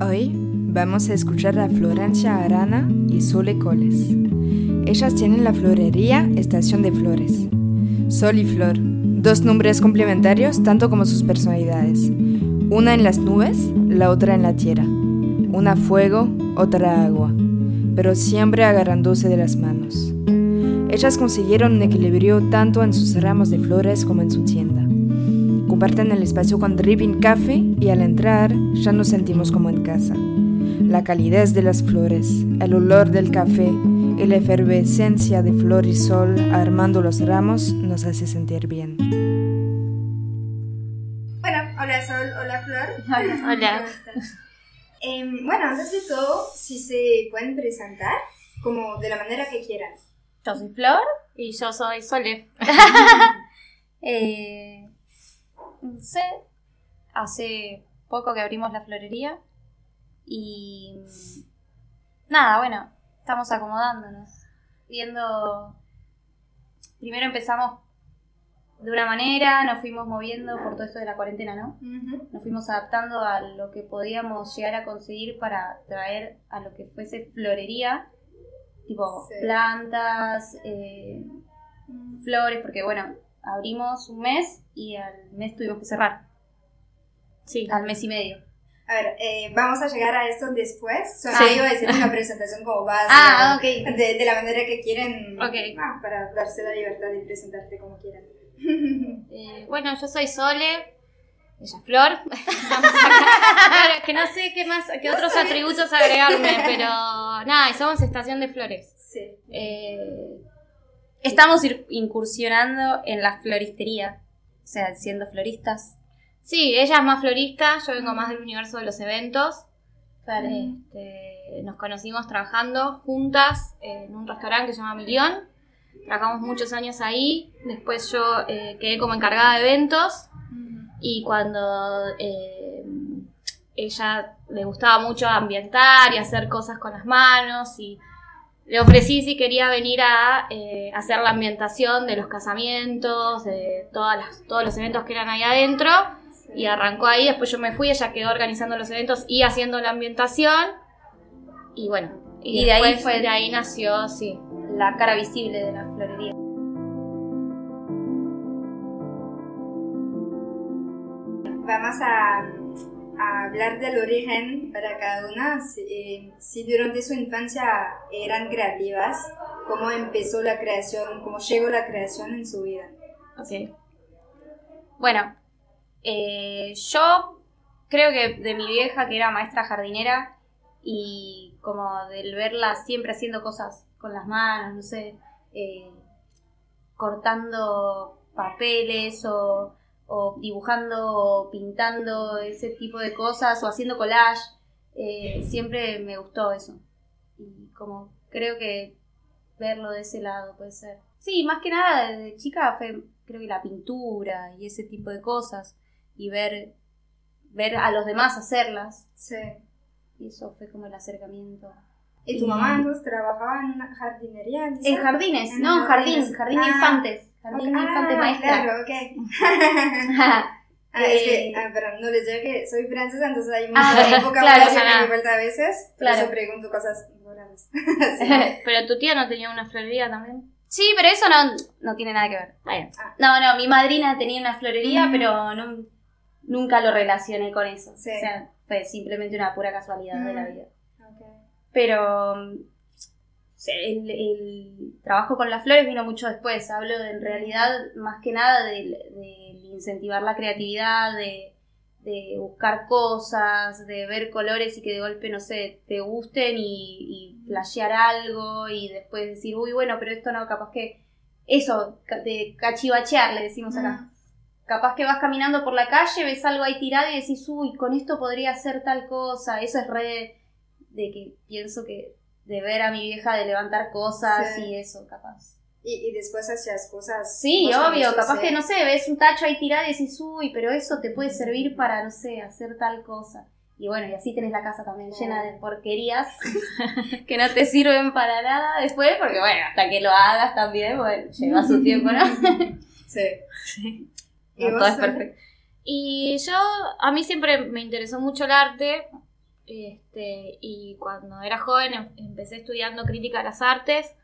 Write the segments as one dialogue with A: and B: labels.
A: Hoy vamos a escuchar a Florencia Arana y Sole Coles. Ellas tienen la florería Estación de Flores. Sol y Flor, dos nombres complementarios tanto como sus personalidades. Una en las nubes, la otra en la tierra. Una fuego, otra agua, pero siempre agarrándose de las manos. Ellas consiguieron un equilibrio tanto en sus ramos de flores como en su tienda. Comparten el espacio con Dripping Café y al entrar ya nos sentimos como en casa. La calidez de las flores, el olor del café y la efervescencia de flor y sol armando los ramos nos hace sentir bien.
B: Bueno, hola Sol, hola Flor.
C: Hola.
B: ¿Cómo estás? Em, bueno, antes de todo, si se pueden presentar, como de la manera que quieran.
C: Yo soy Flor y yo soy Sole. eh, no sé, hace poco que abrimos la florería y nada, bueno, estamos acomodándonos, viendo, primero empezamos de una manera, nos fuimos moviendo por todo esto de la cuarentena, ¿no? Nos fuimos adaptando a lo que podíamos llegar a conseguir para traer a lo que fuese florería, tipo
B: Sí.
C: plantas, eh, flores, porque bueno, abrimos un mes y al mes tuvimos que cerrar. Sí. Al mes y medio.
B: A ver, eh, vamos a llegar a esto después. Solo
C: Sí.
B: iba a decir una presentación como base.
C: Ah, ok.
B: De, de la manera que quieren.
C: Ok.
B: ah, para darse la libertad de presentarte como quieran.
C: Eh, bueno, yo soy Sole, ella es Flor. Vamos a- Claro, es que no sé qué más, qué otros atributos agregarme, pero nada, somos estación de flores.
B: sí.
C: Eh, estamos incursionando en la floristería, o sea, siendo floristas. Sí, ella es más florista, yo vengo más del universo de los eventos. Claro, este, nos conocimos trabajando juntas en un restaurante que se llama Milión. Trabajamos muchos años ahí. Después yo eh, quedé como encargada de eventos. Y cuando eh, ella le gustaba mucho ambientar y hacer cosas con las manos y le ofrecí si quería venir a eh, hacer la ambientación de los casamientos, de todas las, todos los eventos que eran ahí adentro. Y arrancó ahí, después yo me fui, ella quedó organizando los eventos y haciendo la ambientación. Y bueno, y,
B: Y de ahí
C: después
B: fue-
C: de ahí nació, sí, la cara visible de la florería.
B: Vamos a, hablar del origen para cada una. Si, eh, durante su infancia eran creativas, cómo empezó la creación, cómo llegó la creación en su vida.
C: Ok. Bueno, eh, yo creo que de mi vieja, que era maestra jardinera, y como del verla siempre haciendo cosas con las manos, no sé, eh, cortando papeles o, o dibujando o pintando ese tipo de cosas o haciendo collage, eh, siempre me gustó eso. Y como creo que verlo de ese lado puede ser. Sí, más que nada desde chica fue creo que la pintura y ese tipo de cosas y ver ver a los demás hacerlas.
B: Sí.
C: Y eso fue como el acercamiento.
B: ¿Y tu mamá entonces trabajaba en jardinería? ¿dices?
C: En jardines,
B: En
C: no, jardín,
B: jardines.
C: jardín de
B: Ah,
C: infantes. Jardín de
B: Ah,
C: infantes maestra.
B: Claro, ok. Ah, es que,
C: Eh,
B: ah, pero no les digo que soy francesa, entonces hay
C: Ah,
B: mucha
C: claro,
B: vocabulario que
C: claro.
B: me vuelta a veces. Por
C: Claro.
B: eso pregunto cosas raras.
C: pero tu tía no tenía una florería también. Sí, pero eso no, no tiene nada que ver. Bueno.
B: Ah.
C: No, no, mi madrina tenía una florería,
B: Mm.
C: pero no, nunca lo relacioné con eso.
B: Sí.
C: O sea, fue simplemente una pura casualidad de la
B: Mm.
C: vida.
B: Ok.
C: Pero el, el trabajo con las flores vino mucho después. Hablo de, en realidad más que nada del, del incentivar la creatividad, de, de buscar cosas, de ver colores y que de golpe, no sé, te gusten y, y flashear algo y después decir, uy, bueno, pero esto no, capaz que eso, de cachivachear, le decimos acá.
B: Mm.
C: Capaz que vas caminando por la calle, ves algo ahí tirado y decís, uy, con esto podría hacer tal cosa. Eso es re de que pienso que de ver a mi vieja de levantar cosas
B: Sí.
C: y eso, capaz.
B: Y, y después hacías cosas.
C: Sí, obvio, capaz
B: sí.
C: que no sé, ves un tacho ahí tirado y decís, uy, pero eso te puede servir para, no sé, hacer tal cosa. Y bueno, y así tenés la casa también llena de porquerías que no te sirven para nada después, porque bueno, hasta que lo hagas también, bueno, lleva su tiempo, ¿no?
B: Sí. ¿Y
C: No,
B: vos,
C: todo es perfecto. Y yo, a mí siempre me interesó mucho el arte. Este, y cuando era joven em- empecé estudiando crítica de las artes.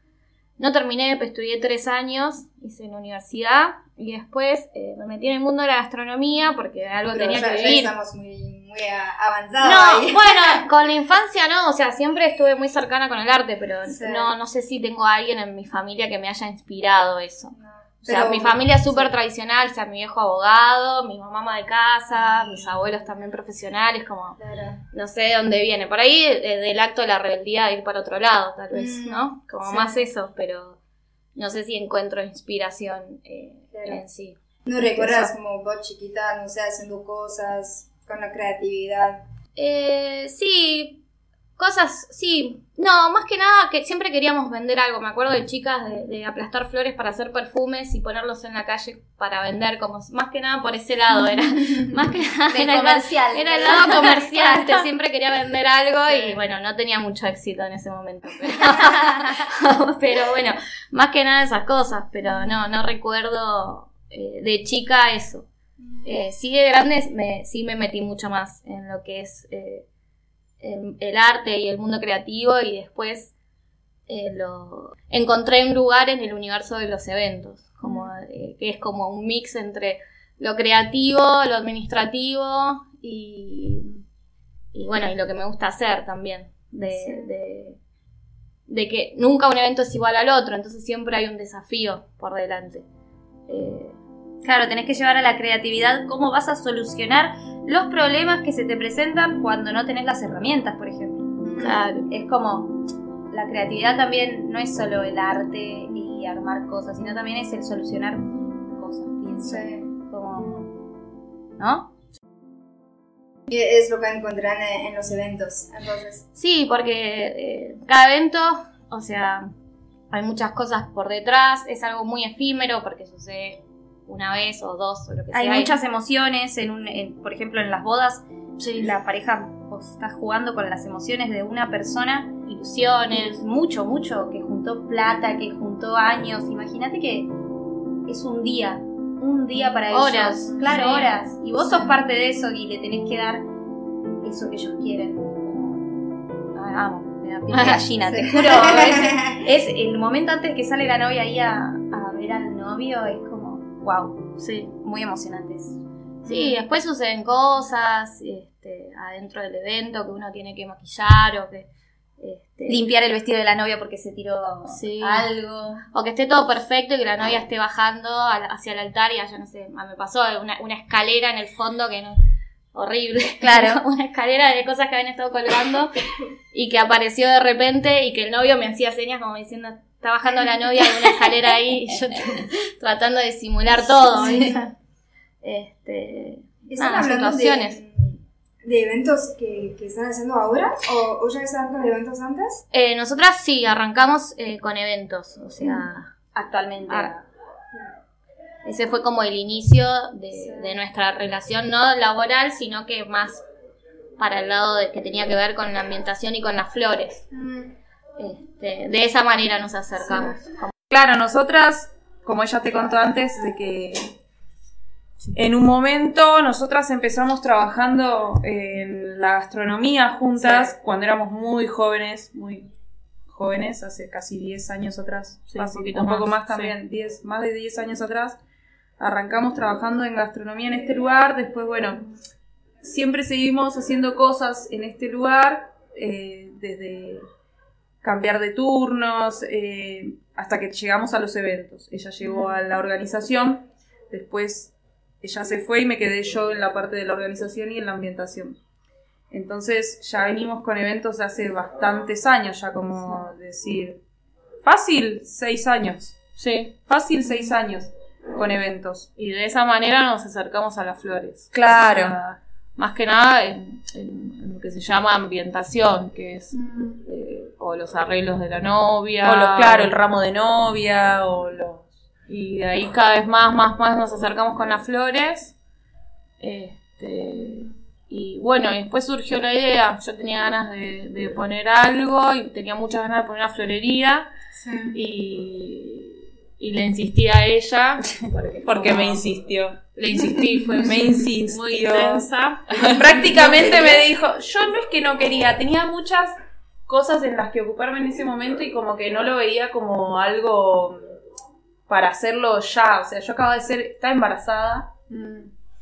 C: No terminé, pues estudié tres años, hice en la universidad. Y después eh, me metí en el mundo de la gastronomía porque algo
B: Pero
C: tenía
B: ya,
C: que
B: ya
C: vivir.
B: estamos muy, avanzados
C: No,
B: ahí.
C: bueno, con la infancia no, o sea, siempre estuve muy cercana con el arte, pero
B: Sí.
C: no, no sé si tengo a alguien en mi familia que me haya inspirado eso.
B: No,
C: O sea,
B: pero-
C: mi familia es súper tradicional, o sea, mi viejo abogado, mi mamá ama de casa, mis abuelos también profesionales, como
B: Claro.
C: no sé de dónde viene. Por ahí eh, del acto de la rebeldía de ir para otro lado, tal vez,
B: Mm,
C: ¿no? Como
B: sí.
C: más eso, pero no sé si encuentro inspiración eh,
B: Claro.
C: en sí.
B: ¿No recuerdas
C: Eso.
B: como vos chiquita, no sé, haciendo cosas con la creatividad?
C: Eh, sí, cosas, sí. No, más que nada que siempre queríamos vender algo. Me acuerdo de chicas de, de aplastar flores para hacer perfumes y ponerlos en la calle para vender, como más que nada por ese lado era. Más que nada era, el-
D: comercial.
C: era el lado comercial. este, siempre quería vender algo y bueno, no tenía mucho éxito en ese momento. Pero, pero bueno, más que nada esas cosas. Pero no, no recuerdo eh, de chica eso. Eh, sí de grandes me, sí me metí mucho más en lo que es eh, el, el arte y el mundo creativo y después eh, lo encontré un lugar en el universo de los eventos, como, eh, que es como un mix entre lo creativo, lo administrativo y, y bueno, y lo que me gusta hacer también, de,
B: Sí.
C: de, de que nunca un evento es igual al otro, entonces siempre hay un desafío por delante. Eh, Claro, tenés que llevar a la creatividad cómo vas a solucionar los problemas que se te presentan cuando no tenés las herramientas, por ejemplo. Claro. Es como, la creatividad también no es solo el arte y armar cosas, sino también es el solucionar cosas, pienso.
B: Sí.
C: Como, ¿no?
B: Y es lo que encontrarán en, los eventos. Entonces,
C: Sí, porque eh, cada evento, o sea, hay muchas cosas por detrás, es algo muy efímero porque sucede una vez o dos o lo que
D: Hay
C: sea.
D: muchas emociones, en un, en- por ejemplo, en las bodas, la pareja vos estás jugando con las emociones de una persona,
C: ilusiones.
D: mucho, mucho, que juntó plata, que juntó años. Imagínate que es un día, un día para ellos.
C: Horas,
D: Claro,
C: sí.
D: horas. Y vos
B: Sí.
D: sos parte de eso y le tenés que dar eso que ellos quieren. Ah, amo, me da piel de gallina, te juro. Es, es el momento antes que sale la novia ahí a, a ver al novio, es como, wow,
C: Sí.
D: muy emocionantes.
C: Sí, después suceden cosas este, adentro del evento que uno tiene que maquillar o que. este,
D: Limpiar el vestido de la novia porque se tiró
C: Sí.
D: algo.
C: o que esté todo perfecto y que la novia esté bajando al- hacia el altar y haya, no sé, me pasó una, una escalera en el fondo que no. Horrible.
D: Claro.
C: una escalera de cosas que habían estado colgando y que apareció de repente y que el novio me hacía señas como diciendo, está bajando la novia de una escalera ahí y yo tratando de simular todo. ¿viste? Este,
B: ¿están
C: nada, situaciones.
B: de, de eventos que, que están haciendo ahora? ¿O, o ya están con eventos antes?
C: Eh, nosotras sí, arrancamos eh, con eventos, o sea,
D: actualmente.
E: Ah. Ese fue como el inicio de, de nuestra relación, no laboral, sino que más para el lado de, que tenía que ver con la ambientación y con las flores. Este, de esa manera nos acercamos.
F: Claro, nosotras, como ella te contó antes, de que en un momento nosotras empezamos trabajando en la gastronomía juntas cuando éramos muy jóvenes, muy jóvenes, hace casi 10 años atrás,
E: Sí, un poquito
F: un poco
E: más,
F: más también, 10, más de 10 años atrás. Arrancamos trabajando en gastronomía en este lugar, después, bueno, siempre seguimos haciendo cosas en este lugar, eh, desde cambiar de turnos, eh, hasta que llegamos a los eventos. Ella llegó a la organización, después ella se fue y me quedé yo en la parte de la organización y en la ambientación. Entonces ya venimos con eventos de hace bastantes años, ya como decir, fácil, seis años.
E: Sí.
F: Fácil, seis años con eventos.
E: Y de esa manera nos acercamos a las flores.
F: Claro.
E: O sea, más que nada en, en- en lo que se llama ambientación, que es eh, o los arreglos de la novia.
F: O los, claro, el ramo de novia, o los...
E: Y de ahí cada vez más, más, más nos acercamos con las flores. Este, y bueno, y después surgió la idea. Yo tenía ganas de, de poner algo y tenía muchas ganas de poner una florería. Y, y le insistí a ella.
F: Porque me insistió.
E: Le insistí, fue
F: Me insistió.
E: muy intensa.
F: Prácticamente me dijo, yo no es que no quería, tenía muchas cosas en las que ocuparme en ese momento y como que no lo veía como algo para hacerlo ya. O sea, yo acababa de ser, estaba embarazada,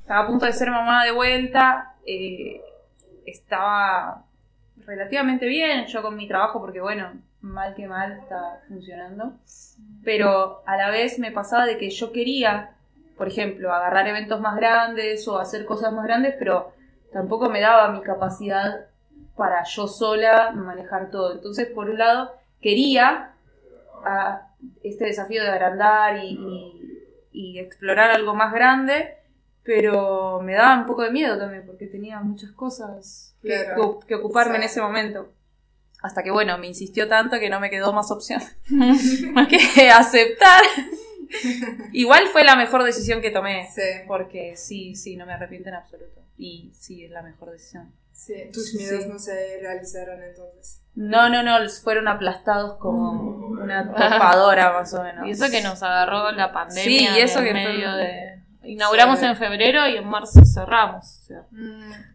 F: estaba a punto de ser mamá de vuelta, eh, estaba relativamente bien yo con mi trabajo porque bueno, mal que mal está funcionando. Pero a la vez me pasaba de que yo quería, por ejemplo, agarrar eventos más grandes o hacer cosas más grandes, pero tampoco me daba mi capacidad para yo sola manejar todo. Entonces, por un lado, quería ah, este desafío de agrandar y, y- y explorar algo más grande, pero me daba un poco de miedo también porque tenía muchas cosas que,
B: Claro.
F: que- que ocuparme en ese momento. Hasta que, bueno, me insistió tanto que no me quedó más opción que aceptar. Igual fue la mejor decisión que tomé.
B: Sí,
F: Porque sí, sí, no me arrepiento en absoluto. Y sí, es la mejor decisión.
B: sí. Tus miedos
F: Sí.
B: no se realizaron entonces.
F: No, no, no, fueron aplastados como una topadora más o menos.
E: Y eso que nos agarró la pandemia.
F: Sí, y eso
E: en
F: que fue-
E: medio de. Inauguramos
B: Sí.
E: en febrero y en marzo cerramos. o sea.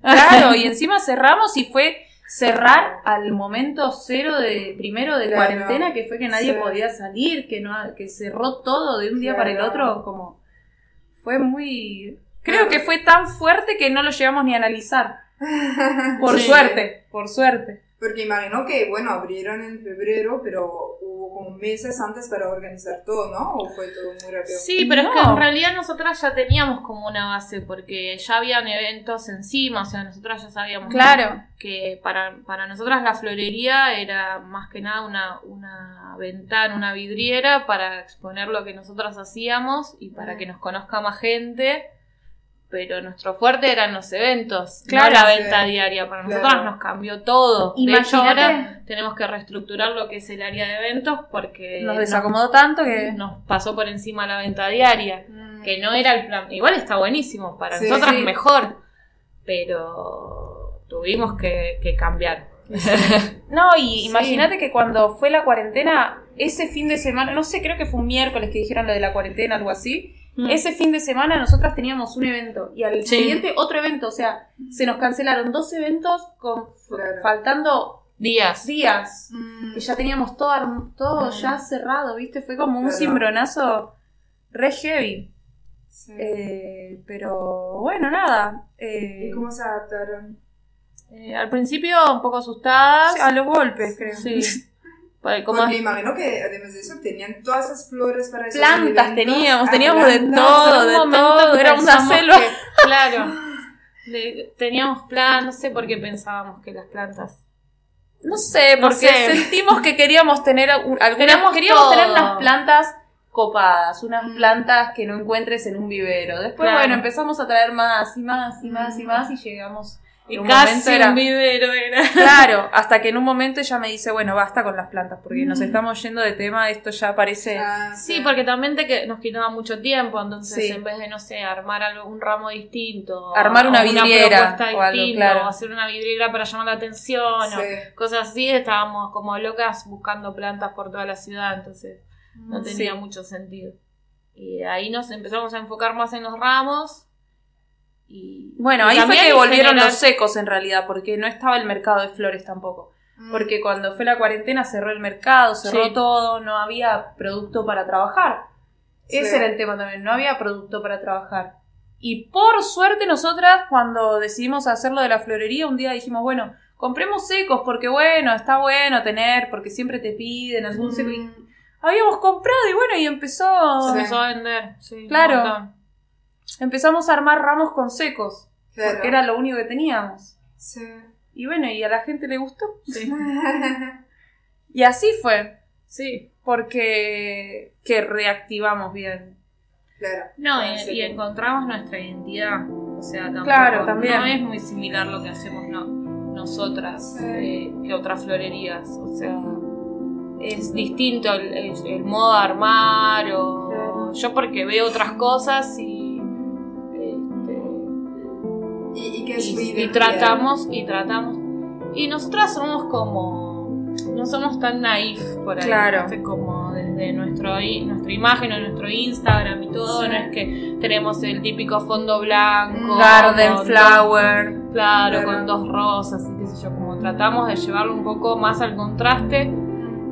F: Claro, y encima cerramos y fue cerrar al momento cero de primero de
B: Claro.
F: cuarentena, que fue que nadie
B: Sí.
F: podía salir, que no que cerró todo de un día
B: Claro.
F: para el otro, como fue muy creo que fue tan fuerte que no lo llegamos ni a analizar. Por
B: Sí.
F: suerte, por suerte.
B: Porque imagino que, bueno, abrieron en febrero, pero hubo como meses antes para organizar todo, ¿no? ¿O fue todo muy rápido?
E: Sí, pero es que en realidad nosotras ya teníamos como una base, porque ya habían eventos encima, o sea, nosotras ya sabíamos
F: Claro.
E: que para, para nosotras la florería era más que nada una, una ventana, una vidriera para exponer lo que nosotras hacíamos y para
B: Mm.
E: que nos conozca más gente. Pero nuestro fuerte eran los eventos,
F: Claro,
E: no la
B: sí.
E: venta diaria. Para
B: Claro.
E: nosotras nos cambió todo. De hecho,
F: Imagínate.
E: ahora tenemos que reestructurar lo que es el área de eventos porque
F: Nos desacomodó tanto que
E: nos pasó por encima la venta diaria,
B: Mm.
E: que no era el plan. Igual está buenísimo, para
B: Sí,
E: nosotras
B: sí.
E: mejor, pero tuvimos que, que cambiar.
F: No, y imagínate que cuando fue la cuarentena, ese fin de semana, no sé, creo que fue un miércoles que dijeron lo de la cuarentena, algo así.
E: Mm.
F: Ese fin de semana nosotras teníamos un evento y al
E: Sí.
F: siguiente otro evento, o sea, se nos cancelaron dos eventos con
B: Claro.
F: faltando
E: Días.
F: días.
B: Mm.
F: Y ya teníamos todo, todo ya cerrado, ¿viste? Fue como un cimbronazo re heavy.
B: Sí.
F: Eh, pero bueno, nada. eh,
B: ¿Y cómo se adaptaron?
E: Eh, al principio un poco asustadas.
F: a los golpes, creo.
E: Sí. Porque como
B: Porque imagino que además de eso tenían todas esas flores para esos
F: Plantas
B: eventos.
F: teníamos,
B: Ah,
F: teníamos de
B: plantas.
F: todo, de
E: un
F: todo, era una selva.
E: que- claro. Teníamos plan, no sé por qué pensábamos que las plantas.
F: No sé,
E: No
F: porque
E: sé.
F: sentimos que queríamos tener un- algunas, queríamos
E: todo.
F: tener unas plantas copadas, unas
B: Mm.
F: plantas que no encuentres en un vivero. Después,
E: Claro.
F: bueno, empezamos a traer más y más y más y
B: Mm.
F: más y llegamos. Un
E: casi
F: era-
E: un vivero era.
F: Claro, hasta que en un momento ella me dice, bueno, basta con las plantas, porque nos estamos yendo de tema, esto ya parece...
B: Ah,
E: Sí, porque también te que nos quitaba mucho tiempo, entonces
F: Sí.
E: en vez de, no sé, armar algo, un ramo distinto,
F: Armar una
E: o
F: vidriera
E: propuesta
F: o algo,
E: distinta,
F: claro.
E: o hacer una vidriera para llamar la atención,
B: Sí.
E: o cosas así, estábamos como locas buscando plantas por toda la ciudad, entonces no tenía
F: Sí.
E: mucho sentido. Y ahí nos empezamos a enfocar más en los ramos. Y,
F: Bueno,
E: y
F: ahí fue que volvieron
E: general-
F: los secos en realidad, porque no estaba el mercado de flores tampoco.
B: Mm.
F: Porque cuando fue la cuarentena cerró el mercado, cerró
E: Sí.
F: todo, no había producto para trabajar.
B: Sí.
F: Ese era el tema también, no había producto para trabajar. Y por suerte nosotras cuando decidimos hacerlo de la florería, un día dijimos, bueno, compremos secos porque bueno, está bueno tener, porque siempre te piden algún seco. Y
B: Mm,
F: habíamos comprado y bueno, y empezó...
E: Se
B: Sí.
E: empezó a vender, sí, un
F: Claro. Empezamos a armar ramos con secos,
B: claro.
F: porque era lo único que teníamos.
B: Sí.
F: Y bueno, y a la gente le gustó. Y así fue,
E: Sí.
F: porque que reactivamos bien.
B: claro.
E: No, y,
B: sí.
E: y encontramos nuestra identidad. O sea, tampoco,
F: Claro, también.
E: no es muy similar lo que hacemos no, nosotras eh, que otras florerías. O sea, es distinto el, el- el modo de armar o
F: Claro.
E: yo porque veo otras cosas y,
B: ¿Y, y qué es
E: y, y tratamos y tratamos y nosotras somos como no somos tan naif por ahí
F: Claro.
E: como desde nuestro nuestra imagen o nuestro Instagram y todo
B: Sí.
E: no es que tenemos el típico fondo blanco
F: Garden, flower.
E: dos- claro,
B: Claro.
E: con dos rosas y qué sé yo como tratamos de llevarlo un poco más al contraste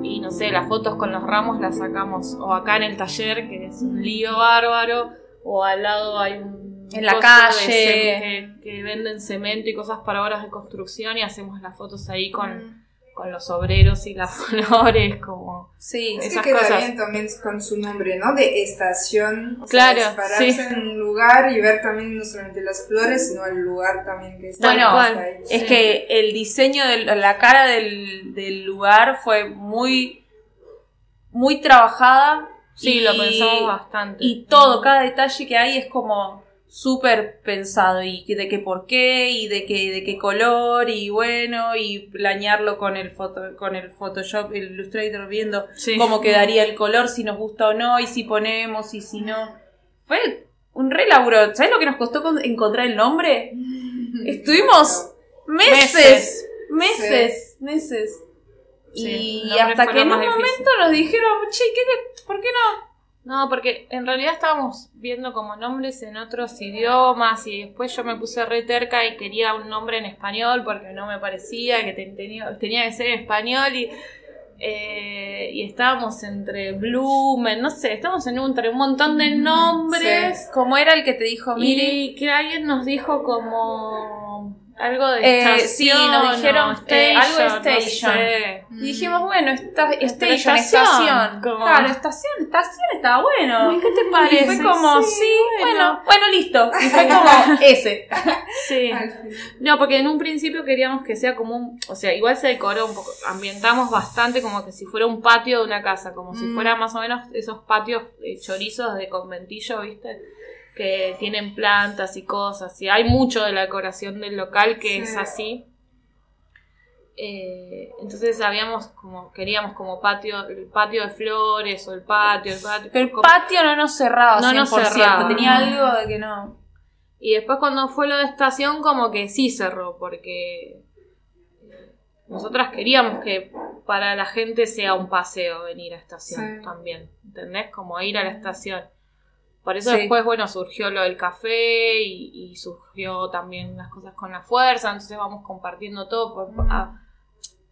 E: y no sé las fotos con los ramos las sacamos o acá en el taller que es un lío bárbaro o al lado hay un
F: En la calle.
E: que, que venden cemento y cosas para obras de construcción y hacemos las fotos ahí con,
B: Mm.
E: con los obreros y las flores como
F: Sí,
B: Es que queda bien también con su nombre, ¿no? De estación. O
E: Claro,
B: sea, pararse
E: sí.
B: en un lugar y ver también no solamente las flores, sino el lugar también que está.
F: Bueno,
B: ahí.
F: Es
E: Sí.
F: que el diseño de la cara del, del lugar fue muy, muy trabajada.
E: sí
F: y-
E: lo pensamos bastante
F: Y todo, cada detalle que hay es como súper pensado y de qué por qué y de qué, de qué color y bueno y planearlo con el foto, con el Photoshop, el Illustrator viendo
E: Sí.
F: cómo quedaría el color, si nos gusta o no y si ponemos y si no. Fue un re laburo. ¿Sabes lo que nos costó con- encontrar el nombre? Estuvimos meses, meses, meses.
E: Sí,
F: y hasta que en un
E: difícil.
F: momento nos dijeron, che, ¿qué ¿por qué no?
E: No, porque en realidad estábamos viendo como nombres en otros idiomas y después yo me puse re terca y quería un nombre en español porque no me parecía que te- tenía, tenía que ser en español y, eh, y estábamos entre Blumen, no sé, estábamos en un, entre un montón de nombres
F: Como era el que te dijo Miri.
E: y que alguien nos dijo como algo de
F: Eh, sí,
E: estación
F: nos dijeron, eh, algo de
E: station, no sé.
F: Y dijimos, bueno, esta, station,
E: estación,
F: Claro, estación, estación está bueno.
E: ¿Y qué te
F: Y
E: parece?
F: fue como, sí,
E: Sí,
F: bueno, bueno, listo. Y fue como ese.
E: Sí. No, porque en un principio queríamos que sea como un. O sea, igual se decoró un poco. Ambientamos bastante como que si fuera un patio de una casa. Como si
B: Mm.
E: fuera más o menos esos patios eh, chorizos de conventillo, ¿viste? Que tienen plantas y cosas. Y hay mucho de la decoración del local que
B: Sí.
E: es así. Eh, entonces habíamos como. Queríamos como patio. El patio de flores o el patio. El patio
F: Pero el
E: como-
F: patio no nos cerraba,
E: No nos
F: 100%.
E: cerraba.
F: Tenía algo de que no.
E: Y después cuando fue lo de estación como que sí cerró, porque nosotras queríamos que para la gente sea un paseo venir a estación
B: Sí.
E: también, ¿entendés? Como ir a la estación. Por eso
F: Sí.
E: después, bueno, surgió lo del café y, y surgió también las cosas con la fuerza, entonces vamos compartiendo todo, por- a-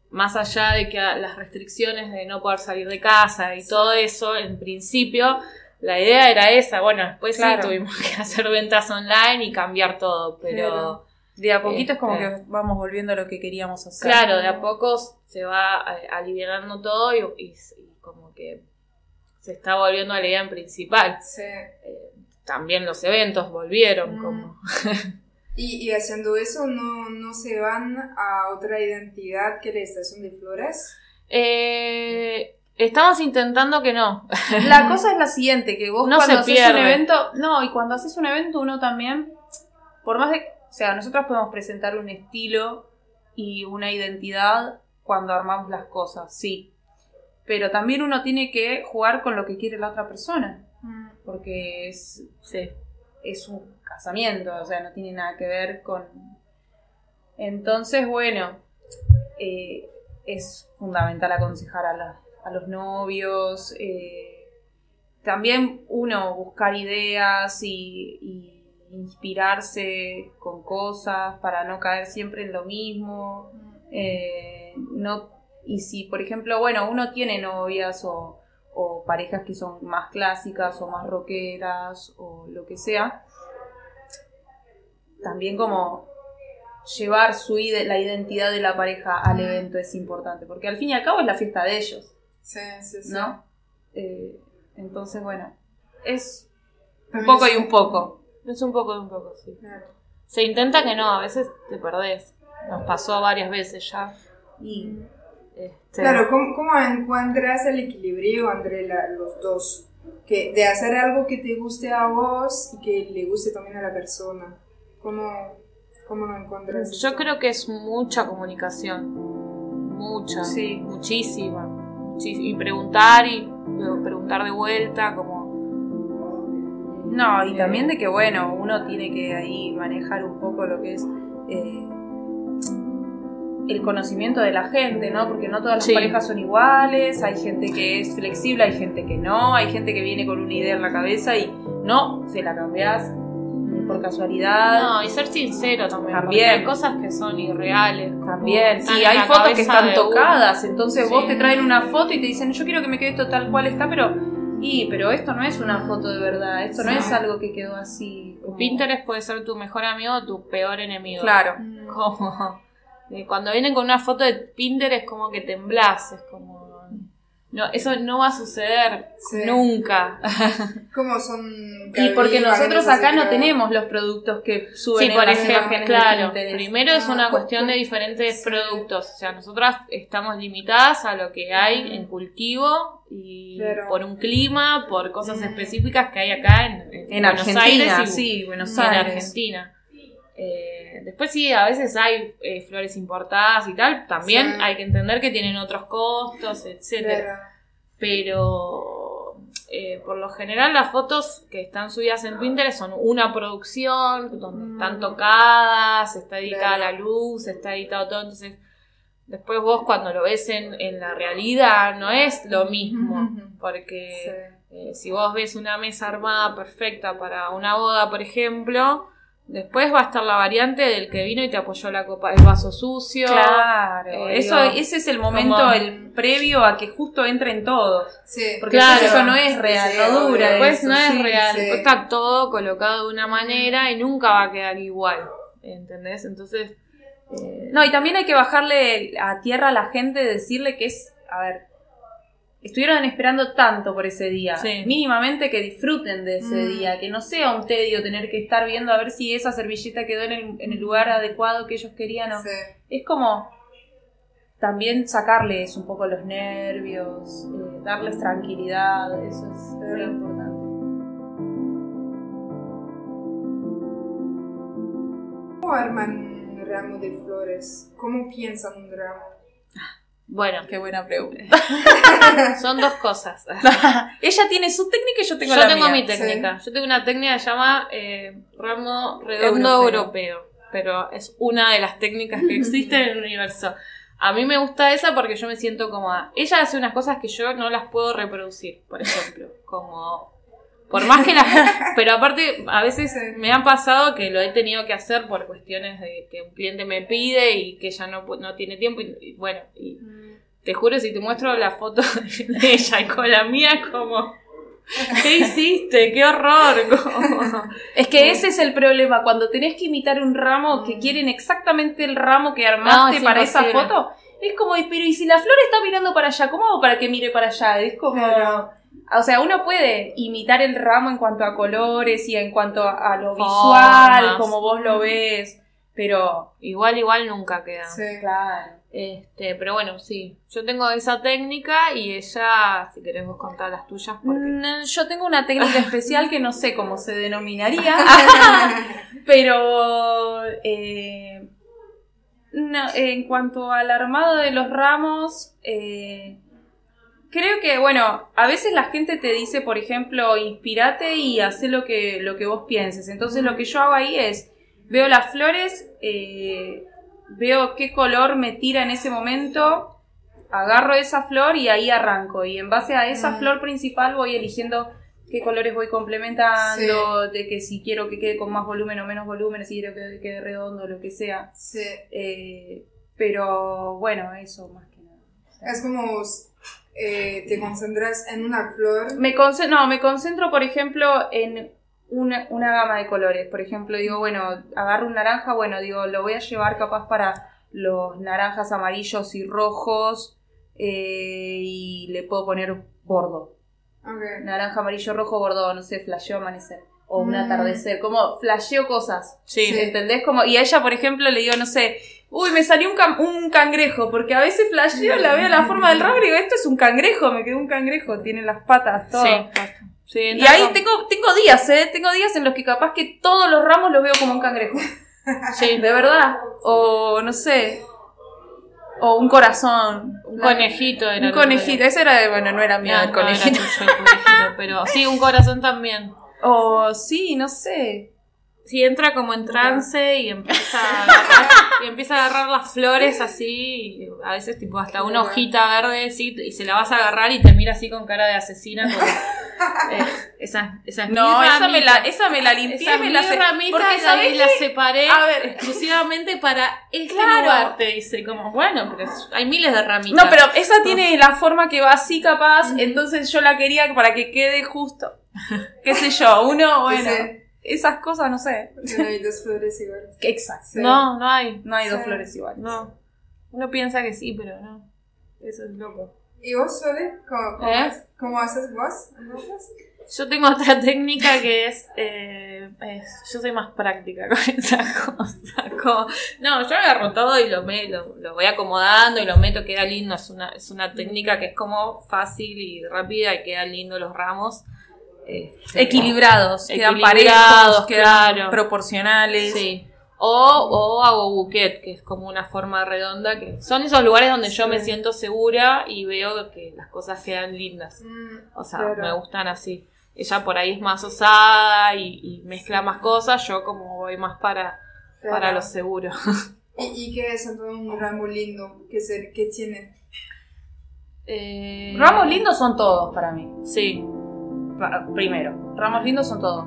E: más allá de que a- las restricciones de no poder salir de casa y todo eso, en principio, la idea era esa. Bueno, después
F: Claro.
E: sí tuvimos que hacer ventas online y cambiar todo, pero
B: Claro.
F: De a poquito es como
E: Este.
F: que vamos volviendo a lo que queríamos hacer.
E: claro, de a poco se va aliviando todo y, y- y como que se está volviendo a la idea en principal.
B: Sí.
E: Eh, también los eventos volvieron
B: Mm.
E: como...
B: Y, y haciendo eso, ¿no, ¿no se van a otra identidad que la estación de flores?
E: Eh, estamos intentando que no.
F: La cosa es la siguiente, que vos
E: No
F: cuando
E: se
F: haces
E: pierde.
F: un evento, no, y cuando haces un evento uno también, por más de, o sea, nosotros podemos presentar un estilo y una identidad cuando armamos las cosas, sí. Pero también uno tiene que jugar con lo que quiere la otra persona.
B: Mm.
F: Porque es, es un casamiento, o sea, no tiene nada que ver con... Entonces, bueno, eh, es fundamental aconsejar a, la- a los novios. eh, también uno buscar ideas y, y inspirarse con cosas para no caer siempre en lo mismo. Eh, no, y si, por ejemplo, bueno, uno tiene novias o, o parejas que son más clásicas o más rockeras o lo que sea, también como llevar su ide- la identidad de la pareja al evento es importante, porque al fin y al cabo es la fiesta de ellos,
B: Sí, sí, sí.
F: ¿no? Eh, entonces, bueno, es un poco y un poco.
E: Es un poco de un poco, sí.
B: Claro.
E: Se intenta que no, a veces te perdés. Nos pasó varias veces ya.
F: Y,
E: Este,
B: Claro, ¿cómo, cómo encuentras el equilibrio entre la- los dos? Que, de hacer algo que te guste a vos y que le guste también a la persona. ¿Cómo, cómo lo encuentras?
E: Yo creo que es mucha comunicación. Mucha.
F: Sí.
E: Muchísima. Muchis- y preguntar y luego preguntar de vuelta, como.
F: No, y
E: Eh,
F: también de que, bueno, uno tiene que ahí manejar un poco lo que es eh, el conocimiento de la gente, ¿no? Porque no todas las
E: Sí.
F: parejas son iguales, hay gente que es flexible, hay gente que no, hay gente que viene con una idea en la cabeza y no, se la cambiás ni por casualidad.
E: No, y ser sincero también.
F: También.
E: Hay cosas que son irreales.
F: También, sí, hay fotos que están
E: uno.
F: tocadas, entonces vos te traen una foto y te dicen, yo quiero que me quede esto tal cual está, pero, y, pero esto no es una foto de verdad, esto no es algo que quedó así. como-
E: Pinterest puede ser tu mejor amigo o tu peor enemigo.
F: Claro.
B: Mm.
E: Como. Cuando vienen con una foto de Pinterest, como que temblás. Es como. No, eso no va a suceder
B: Sí.
E: nunca.
B: ¿Cómo son?
F: Y porque nosotros acá no tenemos los productos que suben
E: Sí, por ejemplo, claro. Primero es
B: Ah,
E: una
B: cu-
E: cuestión de diferentes
B: sí.
E: productos. O sea, nosotras estamos limitadas a lo que hay en cultivo y
B: Claro.
E: por un clima, por cosas
B: Mm.
E: específicas que hay acá en, en
F: En
E: Buenos
F: Argentina,
E: Aires y,
F: sí, Buenos
E: y en
F: Aires.
E: Argentina. Eh, después sí, a veces hay eh, flores importadas y tal. También
B: Sí.
E: hay que entender que tienen otros costos, etcétera pero eh, por lo general las fotos que están subidas en Pinterest son una producción donde están tocadas, está editada la luz, está editado todo, entonces después vos cuando lo ves en, en la realidad no es lo mismo, porque
B: Sí.
E: eh, si vos ves una mesa armada perfecta para una boda, por ejemplo, después va a estar la variante del que vino y te apoyó la copa, el vaso sucio.
F: Claro,
E: Eh,
F: eso, ese es el momento,
E: como-
F: el previo a que justo entren todos.
B: Sí.
F: Porque
E: Claro.
F: eso no es real,
B: Sí,
F: no dura.
E: Después
F: eso,
E: no es
F: sí.
E: real,
B: sí.
E: después está todo colocado de una manera y nunca va a quedar igual, ¿entendés? Entonces, eh,
F: No, y también hay que bajarle a tierra a la gente, decirle que es, a ver, estuvieron esperando tanto por ese día.
E: Sí.
F: Mínimamente que disfruten de ese
B: Mm.
F: día, que no sea un tedio tener que estar viendo a ver si esa servilleta quedó en el, en el lugar adecuado que ellos querían. o-
B: Sí.
F: Es como también sacarles un poco los nervios, eh, darles tranquilidad, eso es muy importante.
B: ¿Cómo arman un ramo de flores? ¿Cómo piensan un ramo?
E: Bueno,
F: Qué buena pregunta.
E: son dos cosas.
F: Ella tiene su técnica y yo tengo
E: Yo
F: la
E: tengo
F: mía.
E: mi técnica. Yo tengo una técnica que se llama eh, ramo redondo
F: Europeo.
E: europeo. Pero es una de las técnicas que existen en el universo. A mí me gusta esa porque yo me siento cómoda. Ella hace unas cosas que yo no las puedo reproducir, por ejemplo. Como. Por más que las. Pero aparte, a veces me han pasado que lo he tenido que hacer por cuestiones de que un cliente me pide y que ella no, no tiene tiempo. Y, y bueno, y te juro, si te muestro la foto de ella y con la mía, como. ¿Qué hiciste? ¡Qué horror! Como-
F: Es que ese es el problema, cuando tenés que imitar un ramo que quieren exactamente el ramo que armaste
E: No, es
F: para esa foto, es como, "Y, pero ¿y si la flor está mirando para allá? ¿Cómo hago para que mire para allá? Es como...
B: Claro.
F: O sea, uno puede imitar el ramo en cuanto a colores y en cuanto a, lo
E: Formas.
F: visual, como vos lo ves, pero...
E: Igual, igual nunca queda.
B: Sí.
F: Claro.
E: Este, pero bueno, sí. Yo tengo esa técnica y ella, si querés vos contar las tuyas, porque...
F: Mm, Yo tengo una técnica especial que no sé cómo se denominaría, pero eh, no, en cuanto al armado de los ramos, eh, creo que, bueno, a veces la gente te dice, por ejemplo, inspirate y hace lo que, lo que vos pienses. Entonces lo que yo hago ahí es, veo las flores, eh, veo qué color me tira en ese momento, agarro esa flor y ahí arranco. Y en base a esa flor principal voy eligiendo qué colores voy complementando, de que si quiero que quede con más volumen o menos volumen, si quiero que quede redondo, lo que sea.
A: Sí.
F: Eh, pero bueno, eso más que nada.
A: Es como eh, te concentras en una flor.
F: Me concentro, no, me concentro, por ejemplo, en una, una gama de colores. Por ejemplo, digo, bueno, agarro un naranja, bueno, digo, lo voy a llevar capaz para los naranjas amarillos y rojos eh, y le puedo poner bordo. Naranja, amarillo, rojo, bordo, no sé, flasheo amanecer. O un
A: Mm.
F: atardecer, como flasheo cosas.
E: Sí.
A: Sí.
F: ¿Entendés? Como, y a ella, por ejemplo, le digo, no sé, uy, me salió un, un cangrejo, porque a veces flasheo, la veo la forma del ramo y digo, esto es un cangrejo, me quedó un cangrejo, tiene las patas, todo.
E: Sí, sí,
F: Y ahí tengo, tengo días, ¿eh? Tengo días en los que capaz que todos los ramos los veo como un cangrejo.
E: sí,
F: De verdad. O no sé. O un corazón.
E: un conejito era
F: Un conejito. Ese era de, bueno, no era mío, el
E: no, era tuyo el conejito, pero sí, un corazón también.
F: O sí, no sé.
E: Sí, entra como en trance y empieza a agarrar, y empieza a agarrar las flores así, y a veces tipo hasta una hojita verde, sí, y se la vas a agarrar y te mira así con cara de asesina. como, eh, esa, esa es mi
F: No, esa me, la, esa me la limpié,
E: Esa es
F: me
E: mi
F: la se- Porque
E: ahí la
F: qué?
E: separé
F: A ver.
E: exclusivamente para este
F: Claro.
E: lugar, te dice. Como, bueno, pero hay miles de ramitas.
F: No, pero esa tiene la forma que va así capaz, entonces yo la quería para que quede justo. Qué sé yo, uno, bueno. Esas cosas no sé.
A: No hay dos flores iguales.
F: Exacto.
A: Sí.
E: No, no hay.
F: No hay dos flores iguales.
E: No. Uno piensa que sí, pero no. Eso es loco.
A: ¿Y vos, Sole? ¿Cómo, cómo,
E: ¿Eh?
A: haces- cómo haces vos?
E: Yo tengo otra técnica que es, eh, es- yo soy más práctica con esas cosas. Como, no, yo agarro todo y lo, me, lo, lo voy acomodando y lo meto, queda lindo. Es una, es una técnica que es como fácil y rápida y quedan lindos los ramos. Este,
F: Equilibrados, quedan
E: Equilibrados,
F: parejos, quedan
E: claro.
F: proporcionales.
E: Sí. O, o hago buquet, que es como una forma redonda, que son esos lugares donde yo me siento segura y veo que las cosas quedan lindas.
A: Mm,
E: O sea,
A: claro.
E: me gustan así. Ella por ahí es más osada y, y mezcla más cosas, yo como voy más para,
A: Claro.
E: para lo seguro.
A: ¿Y, y qué es entonces un ramo lindo? ¿Qué, se, qué tiene?
E: Eh,
F: Ramos lindos son todos para mí.
E: Sí.
F: Primero, ramos lindos son todos.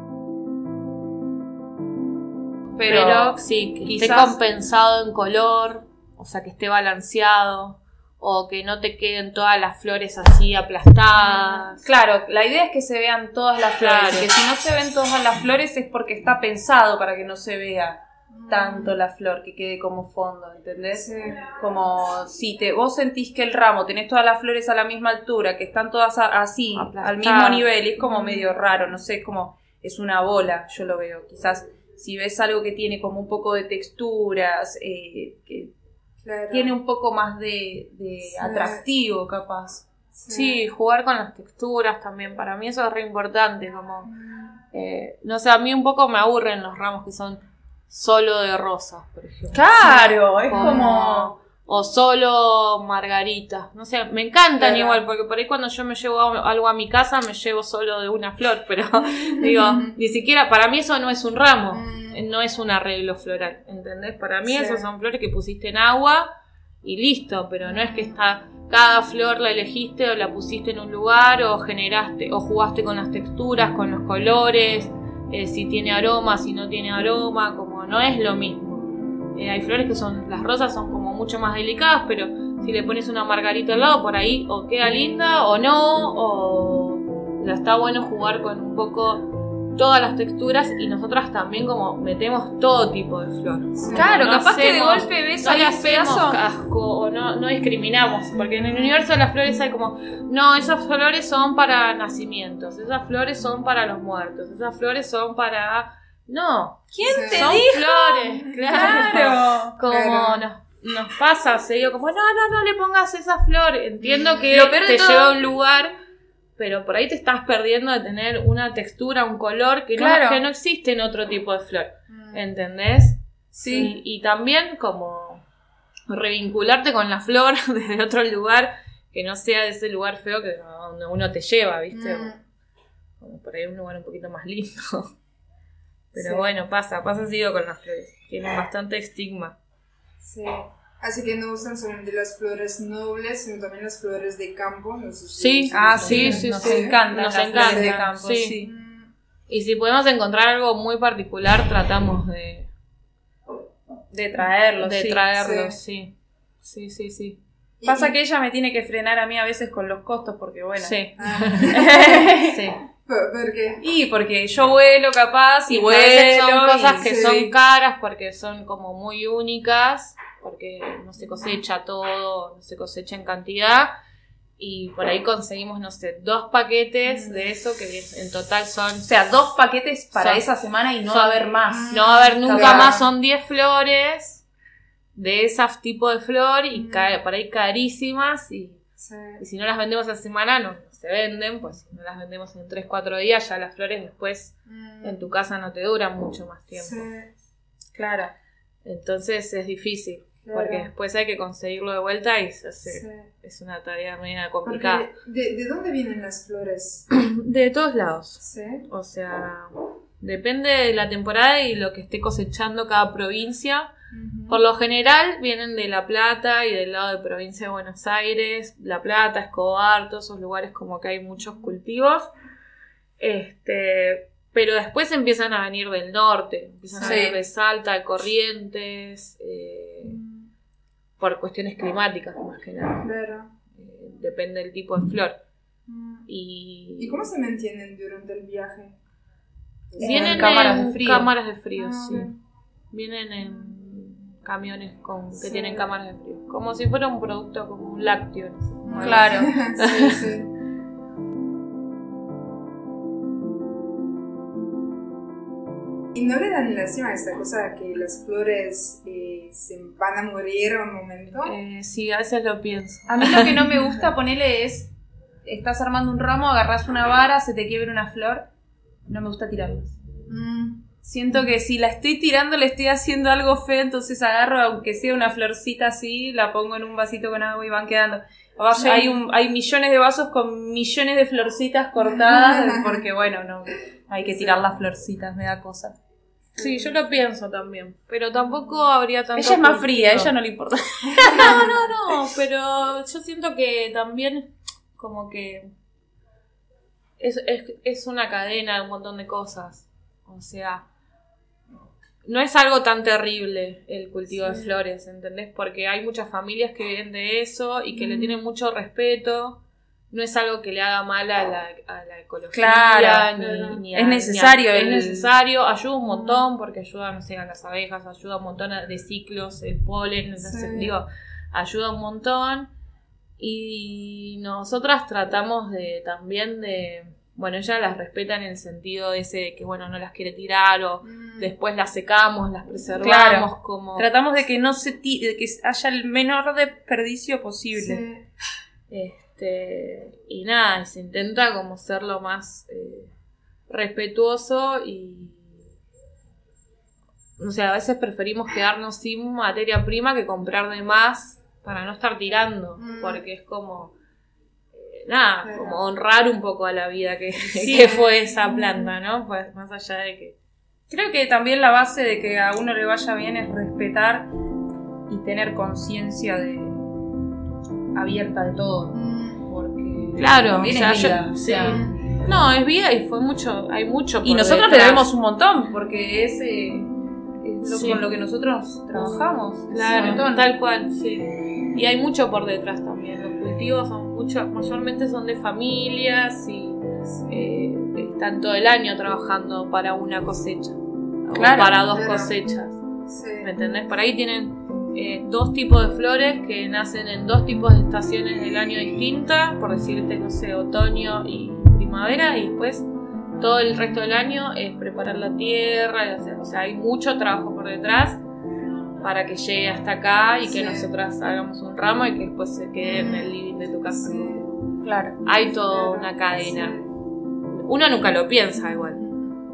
E: Pero,
F: Pero,
E: sí, que esté
F: quizás-
E: compensado en color, o sea, que esté balanceado, o que no te queden todas las flores así aplastadas.
F: Claro, la idea es que se vean todas las flores.
E: Claro.
F: Que si no se ven todas las flores es porque está pensado para que no se vea tanto la flor, que quede como fondo, ¿entendés?
A: Sí.
F: Como si te, vos sentís que el ramo tenés todas las flores a la misma altura, que están todas a- así, al mismo nivel, y es como medio raro, no sé, como es una bola, yo lo veo. Quizás si ves algo que tiene como un poco de texturas, eh, que
A: Claro.
F: tiene un poco más de, de
A: Sí.
F: atractivo, capaz.
E: Sí, jugar con las texturas también, para mí eso es re importante, como, eh, no sé, a mí un poco me aburren los ramos que son solo de rosas, por ejemplo.
F: Claro, es
E: Como-
F: como...
E: O solo margaritas. No sé, me encantan
A: Claro.
E: igual, porque por ahí cuando yo me llevo algo a mi casa, me llevo solo de una flor, pero digo, ni siquiera, para mí eso no es un ramo,
A: Mm.
E: no es un arreglo floral, ¿entendés? Para mí
A: Sí.
E: esas son flores que pusiste en agua y listo, pero no es que está, cada flor la elegiste o la pusiste en un lugar o generaste o jugaste con las texturas, con los colores, eh, si tiene aroma, si no tiene aroma, como no es lo mismo. Eh, hay flores que son, las rosas son como mucho más delicadas, pero si le pones una margarita al lado, por ahí o queda linda o no, o, sea, está bueno jugar con un poco todas las texturas y nosotras también como metemos todo tipo de flor.
F: Claro,
E: No
F: capaz que de golpe ves
E: no
F: ahí
E: le hacemos casco o no, no discriminamos, porque en el universo de las flores hay como, no, esas flores son para nacimientos, esas flores son para los muertos, esas flores son para... No,
F: ¿Quién
A: Sí.
F: te
E: son
F: dijo?
E: flores, claro.
F: Claro.
E: Como
A: Claro.
E: no. nos pasa, se digo como, no, no, no le pongas esa flor. Entiendo que
F: Lo peor de
E: te
F: todo-
E: lleva a un lugar, pero por ahí te estás perdiendo de tener una textura, un color que,
F: Claro.
E: no, que no existe en otro tipo de flor. ¿Entendés?
F: Sí.
E: Y, y también como revincularte con la flor desde otro lugar que no sea de ese lugar feo que donde uno te lleva, ¿viste?
B: Mm.
E: Como por ahí un lugar un poquito más lindo. Pero
B: Sí.
E: bueno, pasa, pasa seguido con las flores. Tienen bastante estigma.
B: Sí. Así que no usan solamente las flores nobles, sino también las flores de campo. No sé si-
E: Sí,
F: Ah, sí,
B: saben.
F: nos
E: sí.
F: encantan
E: Nos
F: de
E: encanta,
F: campo,
E: sí.
F: sí.
E: Y si podemos encontrar algo muy particular, tratamos de,
F: De traerlos,
E: de
F: sí.
E: traerlos, sí. Sí, sí, sí.
F: Pasa que ella me tiene que frenar a mí a veces con los costos porque bueno.
E: Sí,
B: Ah,
E: sí.
B: ¿Por, por qué?
F: Y porque yo vuelo capaz y,
E: Y
F: vuelo.
E: son cosas
F: y-
E: que
B: sí.
E: son caras porque son como muy únicas, porque no se cosecha todo, no se cosecha en cantidad. Y por ahí conseguimos, no sé, dos paquetes de eso que en total son.
F: O sea, dos paquetes para
E: Son-
F: esa semana y no
E: son-
F: va a haber más.
E: No va a haber nunca
B: Claro.
E: más, son 10 flores de ese tipo de flor y
B: Mm.
E: por ahí carísimas. Y,
B: Sí.
E: y si no las vendemos a semana, no, no se venden. Pues si no las vendemos en 3-4 días, ya las flores después
B: Mm,
E: en tu casa no te duran mucho más tiempo.
B: sí,
F: Claro.
E: Entonces es difícil,
B: Claro.
E: porque después hay que conseguirlo de vuelta y se hace-
B: sí.
E: es una tarea media complicada.
B: ¿de, ¿De dónde vienen las flores?
E: De todos lados.
B: Sí.
E: O sea, depende de la temporada y lo que esté cosechando cada provincia. Por lo general vienen de La Plata y del lado de provincia de Buenos Aires, La Plata, Escobar, todos esos lugares como que hay muchos cultivos. Este, pero después empiezan a venir del norte, empiezan a venir de Salta, de Corrientes, eh,
B: Mm,
E: por cuestiones climáticas más que nada.
B: Claro.
E: Eh, depende del tipo de flor.
B: Mm.
E: Y,
B: ¿Y cómo se mantienen durante el viaje?
E: vienen
F: En cámaras
E: en
F: de frío.
E: cámaras de frío,
B: Ah,
E: sí. Vienen en camiones con, que
B: Sí.
E: tienen cámaras de frío. Como si fuera un producto como un lácteo. no
F: Claro.
B: sí, sí. ¿Y no le dan lástima a esta cosa que las flores eh, se van a morir a un momento?
E: Eh, sí, a veces lo pienso.
F: A mí lo que no me gusta ponerle es. Estás armando un ramo, agarras una vara, se te quiebra una flor. No me gusta tirarlas.
B: Mm,
F: Siento que si la estoy tirando le estoy haciendo algo feo, entonces agarro, aunque sea una florcita así, la pongo en un vasito con agua y van quedando. Vas-
E: Sí.
F: hay, un, hay millones de vasos con millones de florcitas cortadas, porque bueno, no, hay que tirar las florcitas, me da cosa.
E: Sí, yo lo pienso también. Pero tampoco habría tanto.
F: Ella es más fría, a
E: cultivo.
F: ella no le importa.
E: No, no, no, pero yo siento que también como que es, es, es una cadena de un montón de cosas. O sea, no es algo tan terrible el cultivo de flores, ¿entendés? Porque hay muchas familias que viven de eso y que le tienen mucho respeto. No es algo que le haga mal a la, a la ecología.
F: Claro,
E: ni, ni
F: Es
E: a- ni a-
F: necesario
E: es
F: el-
E: necesario, ayuda un montón porque ayuda, no sé, a las abejas, ayuda un montón de ciclos, el polen, entonces,
B: Sí.
E: digo, ayuda un montón. Y nosotras tratamos de también de, bueno, ellas las respetan en el sentido ese de que, bueno, no las quiere tirar o
B: mm,
E: después las secamos, las preservamos
F: Claro.
E: como...
F: Tratamos de que no se de que haya el menor desperdicio posible.
B: sí.
E: Este, y nada, se intenta como ser lo más eh, respetuoso y... O sea, a veces preferimos quedarnos sin materia prima que comprar de más para no estar tirando,
B: Mm.
E: porque es como... eh, nada,
B: Claro.
E: como honrar un poco a la vida que, que fue esa planta, ¿no? Pues más allá de que...
F: Creo que también la base de que a uno le vaya bien es respetar y tener conciencia de abierta de todo.
B: Mm,
F: Porque
E: Claro,
F: también
E: o sea,
F: es
E: yo-
F: vida, o
E: sí.
F: sea.
E: No, es vida y fue mucho, hay mucho.
F: Y
E: por
F: nosotros le debemos un montón, porque es, eh, es lo-
E: Sí.
F: con lo que nosotros trabajamos.
E: Claro,
F: montón.
E: tal cual, sí. Y hay mucho por detrás también. Los cultivos son mucho, mayormente son de familias y eh, están todo el año trabajando para una cosecha. o para dos
B: claro.
E: cosechas.
B: sí.
E: ¿Me entendés? Por ahí tienen eh, dos tipos de flores que nacen en dos tipos de estaciones del año distintas, por decirte, no sé, otoño y primavera, y después todo el resto del año es preparar la tierra, y hacer- o sea, hay mucho trabajo por detrás para que llegue hasta acá y que nosotras hagamos un ramo y que después se quede en el living de tu casa.
F: Claro.
E: Hay toda una cadena. Uno nunca lo piensa igual,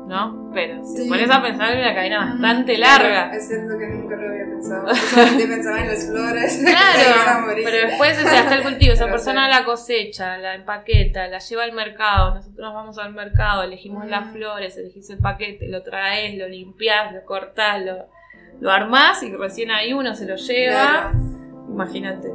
E: ¿no? Pero si
B: Sí.
E: pones a pensar hay una cadena bastante larga.
B: Es cierto que nunca lo había pensado. Solamente pensaba en las flores.
E: Claro, pero después o sea, está el cultivo, esa
B: Pero
E: persona
B: sí.
E: la cosecha, la empaqueta, la lleva al mercado, nosotros vamos al mercado, elegimos las flores, elegís el paquete, lo traes, lo limpias, lo cortás, lo, lo armás y recién ahí uno se lo lleva.
B: Claro.
E: Imagínate.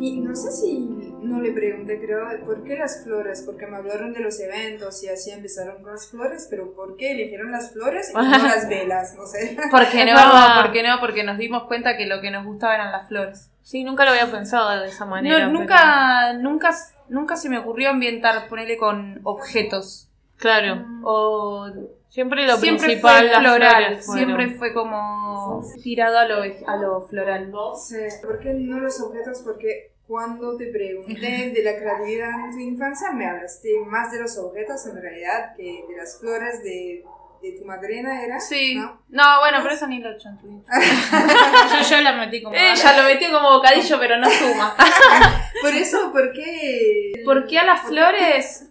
B: Y no sé si no le pregunté, creo, ¿por qué las flores? Porque me hablaron de los eventos y así empezaron con las flores, pero ¿por qué eligieron las flores y no las velas? No sé.
F: ¿Por qué no? ¿Por qué no? Porque nos dimos cuenta que lo que nos gustaba eran las flores.
E: Sí, nunca lo había pensado de esa manera.
F: No,
E: pero-
F: nunca, nunca, nunca se me ocurrió ambientar, ponerle con objetos.
E: Claro.
F: O
E: Siempre lo
F: siempre
E: principal,
F: fue
E: las
F: floral, siempre fue como tirado a lo, a lo floral.
B: Sí, ¿por qué no los objetos? Porque cuando te pregunté de la creatividad en tu infancia, me hablaste más de los objetos en realidad que de las flores de, de tu madrina, ¿era?
F: Sí.
B: ¿No?
F: No, bueno, pero eso ni lo chantuí.
E: yo, yo la metí como.
F: Ella lo metió como bocadillo, pero no suma.
B: Por eso, ¿por qué?
F: ¿Por qué a las flores?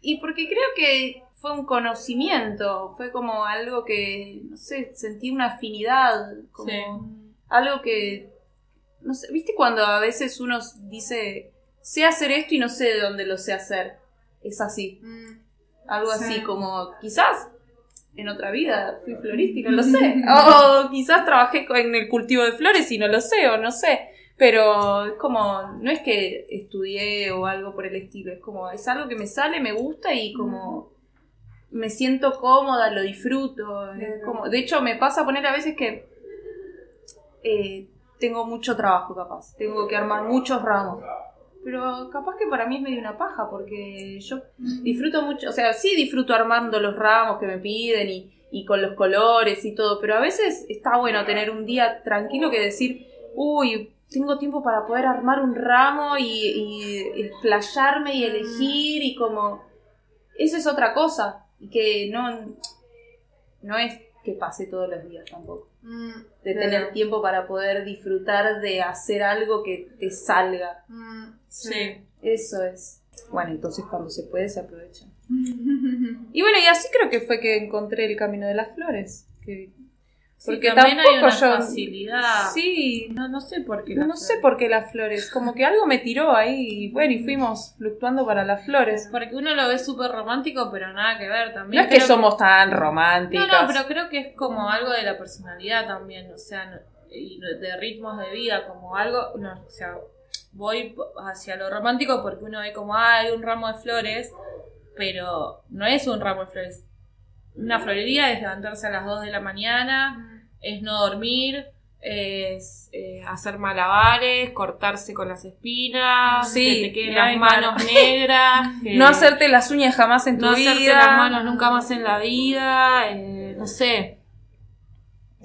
F: Y porque creo que fue un conocimiento, fue como algo que, no sé, sentí una afinidad, como
E: Sí.
F: algo que, no sé, ¿viste cuando a veces uno dice, sé hacer esto y no sé de dónde lo sé hacer? Es así,
B: Mm,
F: algo
B: Sí.
F: así como, quizás en otra vida fui florista y no lo sé, o quizás trabajé en el cultivo de flores y no lo sé, o no sé. Pero es como, no es que estudié o algo por el estilo, es como, es algo que me sale, me gusta y como me siento cómoda, lo disfruto. es como, de hecho, me pasa poner a veces que eh, tengo mucho trabajo capaz, tengo que armar muchos ramos. Pero capaz que para mí es medio una paja, porque yo disfruto mucho, o sea, sí disfruto armando los ramos que me piden y, y con los colores y todo, pero a veces está bueno tener un día tranquilo que decir, uy, tengo tiempo para poder armar un ramo y, y explayarme y elegir y como... Eso es otra cosa, que no, no es que pase todos los días tampoco.
B: Mm,
F: De
B: claro.
F: tener tiempo para poder disfrutar de hacer algo que te salga.
B: Mm,
E: Sí.
F: Eso es. Bueno, entonces cuando se puede se aprovecha. Y bueno, y así creo que fue que encontré el camino de las flores. Que,
E: Porque
F: porque
E: también hay
F: tampoco
E: una
F: yo.
E: facilidad.
F: Sí,
E: No, no sé por qué.
F: no,
E: las
F: no sé
E: flores.
F: por qué las flores. Como que algo me tiró ahí y bueno, y fuimos fluctuando para las flores.
E: Porque uno lo ve súper romántico, pero nada que ver
F: No
E: también.
F: es que
E: Creo
F: somos tan
E: No,
F: románticas.
E: no, pero creo que es como algo de la personalidad también, o sea, no- y de ritmos de vida, como algo, no, o sea, voy hacia lo romántico porque uno ve como, ah, hay un ramo de flores, pero no es un ramo de flores. Una florería es levantarse a las 2 de la mañana, es no dormir, es eh, hacer malabares, cortarse con las espinas,
F: Sí,
E: que te queden las manos negras, que-
F: No hacerte las uñas jamás en tu
E: no
F: vida.
E: hacerte las manos nunca más en la vida, eh, no sé,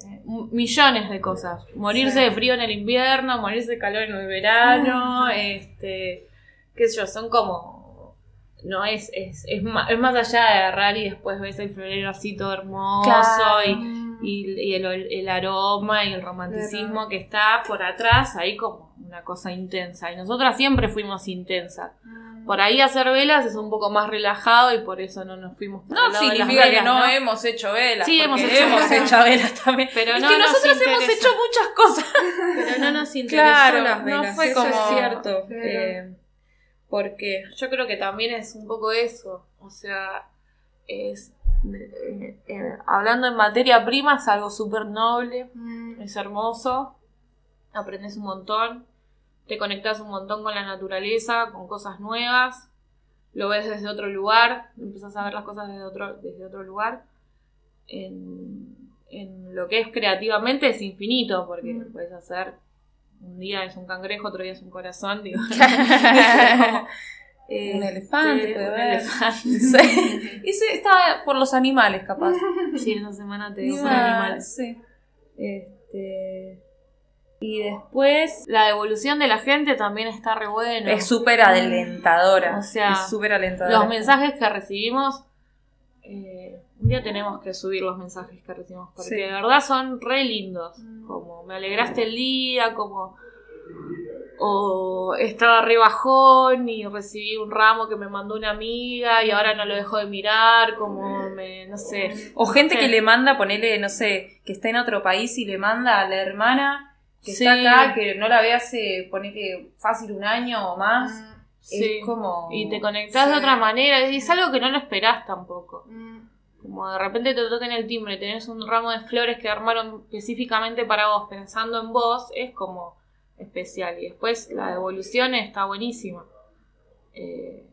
E: eh, millones de cosas. Morirse
B: Sí.
E: de frío en el invierno, morirse de calor en el verano, este, qué sé yo, son como, no es, es, es, ma- es más allá de agarrar y después ves el florero así todo hermoso
F: Claro.
E: y, y, y el, el aroma y el romanticismo que está por atrás, ahí como una cosa intensa. Y nosotras siempre fuimos intensas. Por ahí hacer velas es un poco más relajado y por eso no nos fuimos
F: No significa que
E: velas,
F: no,
E: ¿no?
F: hemos hecho velas.
E: Sí, hemos hecho
F: hemos
E: velas.
F: hecho velas también.
E: Pero
F: es
E: no
F: que
E: nos
F: nosotros hemos
E: interesa.
F: hecho muchas cosas.
E: Pero no nos interesó
F: Claro,
E: las
F: no
E: velas,
F: fue
E: eso
F: como-
E: es cierto. Eh, porque yo creo que también es un poco eso. O sea, es eh, eh, hablando en materia prima es algo súper noble,
B: Mm,
E: es hermoso, aprendes un montón, te conectas un montón con la naturaleza, con cosas nuevas, lo ves desde otro lugar, empezás a ver las cosas desde otro, desde otro lugar. En, en lo que es creativamente es infinito, porque
B: Mm.
E: puedes hacer un día es un cangrejo, otro día es un corazón, digo. Eh,
F: Un elefante,
E: sí,
F: puede
E: un
F: ver.
E: elefante.
F: Sí. Ese está por los animales, capaz.
E: Sí, esa semana te digo por animales.
F: sí.
E: Este, y después, la evolución de la gente también está re bueno.
F: Es súper alentadora.
E: O sea,
F: es súper alentadora.
E: Los mensajes que recibimos Eh, un día tenemos que subir los mensajes que recibimos porque de verdad son re lindos. Como me alegraste el día, como o estaba re bajón y recibí un ramo que me mandó una amiga y ahora no lo dejo de mirar, como me, no sé.
F: O gente que le manda, ponele, no sé, que está en otro país y le manda a la hermana que está acá, que no la ve hace, ponele, fácil un año o más.
E: Mm, es como... Y te conectás de otra manera, es algo que no lo esperás tampoco. Mm. Como de repente te toca en el timbre, tenés un ramo de flores que armaron específicamente para vos, pensando en vos, es como especial. Y después la devolución está buenísima. Eh,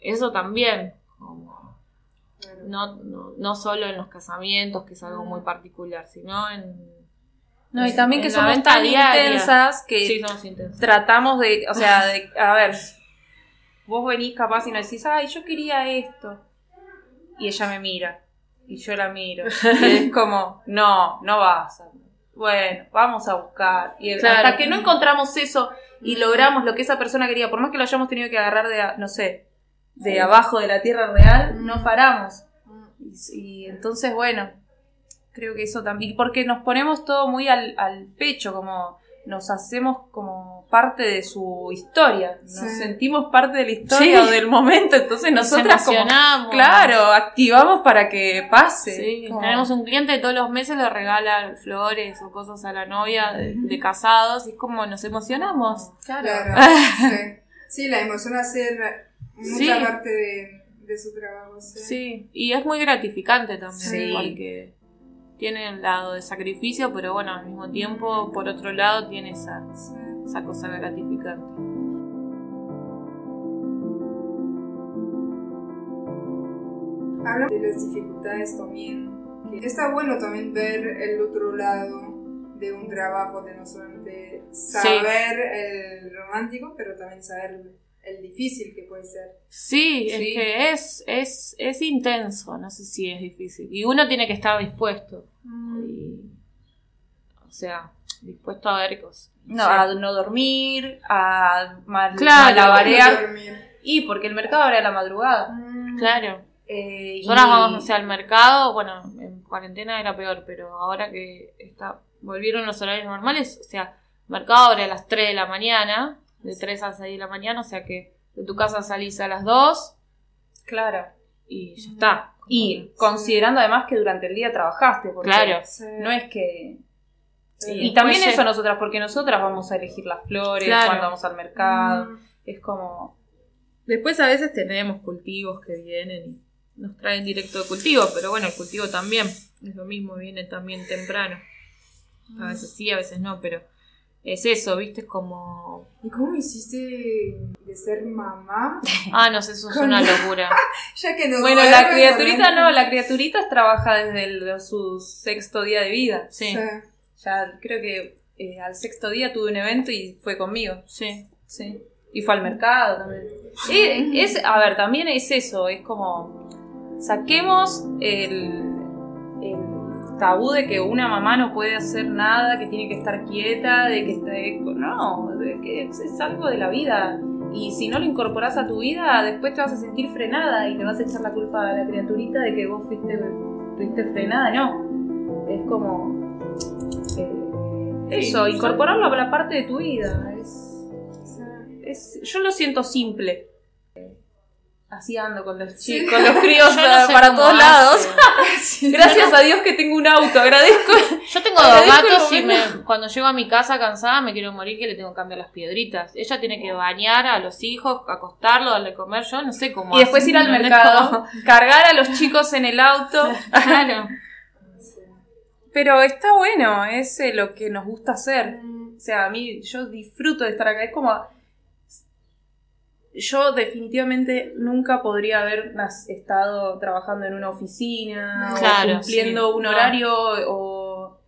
E: eso también, como, no, no, no, solo en los casamientos, que es algo muy particular, sino en...
F: No, y también que somos tan intensas que tratamos de, o sea, de, a ver, vos venís capaz y nos decís, ay, yo quería esto. Y ella me mira. Y yo la miro. Y es como, no, no vas a bueno, vamos a buscar. Y hasta que no encontramos eso y logramos lo que esa persona quería, por más que lo hayamos tenido que agarrar de, no sé, de abajo de la tierra real, no paramos. Y, entonces, bueno, creo que eso también, porque nos ponemos todo muy al, al pecho, como nos hacemos como parte de su historia, nos sentimos parte de la historia o del momento, entonces nosotras como, claro, activamos para que pase.
E: Tenemos un cliente todos los meses le regala flores o cosas a la novia de, casados y es como nos emocionamos.
G: Claro, sí. la emoción hacer mucha parte de, su trabajo.
E: Sí. y es muy gratificante también porque tiene el lado de sacrificio, pero bueno, al mismo tiempo, por otro lado, tiene esa, esa cosa gratificante.
G: Habla de las dificultades también. está bueno también ver el otro lado de un trabajo, de no solamente saber el romántico, pero también saber el difícil que puede ser.
E: Sí, es que es, es, es intenso, no sé si es difícil. Y uno tiene que estar dispuesto. Mm. o sea, dispuesto a ver cosas.
F: No, a no dormir, a mal, malabarear. y porque el mercado abre a la madrugada.
E: Mm. Claro. Eh, Nosotras vamos, no sé, al mercado, bueno, en cuarentena era peor, pero ahora que está, volvieron los horarios normales, o sea, el mercado abre a las 3 de la mañana, de 3 a 6 de la mañana, o sea que de tu casa salís a las 2.
F: Claro.
E: Y ya está.
F: Y considerando además que durante el día trabajaste, porque claro. no es que... y también eso nosotras, porque nosotras vamos a elegir las flores cuando vamos al mercado. Mm. Es como...
E: Después a veces tenemos cultivos que vienen y nos traen directo de cultivo, pero bueno, el cultivo también es lo mismo, viene también temprano. A veces sí, a veces no, pero es eso, ¿viste? Es como...
G: ¿Y cómo hiciste de ser mamá?
E: Ah, no sé, eso es una locura.
G: ya que no
F: bueno, la criaturita no, la criaturita trabaja desde su sexto día de vida.
E: Sí.
F: Ya creo que eh, al sexto día tuve un evento y fue conmigo.
E: Sí.
F: Sí. Y fue al mercado también. Y es, a ver, también es eso, es como saquemos el tabú de que una mamá no puede hacer nada, que tiene que estar quieta, de que esté... No, de que es, algo de la vida. Y si no lo incorporas a tu vida, después te vas a sentir frenada y te vas a echar la culpa a la criaturita de que vos fuiste, fuiste frenada. No, es como... Eh, eso, incorporarlo a la parte de tu vida. es, yo lo siento simple así ando con los chicos, con los críos para, todos lados. Gracias a Dios que tengo un auto, agradezco.
E: Yo tengo dos gatos y cuando llego a mi casa cansada me quiero morir que le tengo que cambiar las piedritas. Ella tiene que bañar a los hijos, acostarlo, darle comer, yo no sé cómo.
F: Y después ir al mercado, cargar a los chicos en el auto. claro. Pero está bueno, es eh, lo que nos gusta hacer. O sea, a mí yo disfruto de estar acá. Es como yo definitivamente nunca podría haber estado trabajando en una oficina o cumpliendo un horario o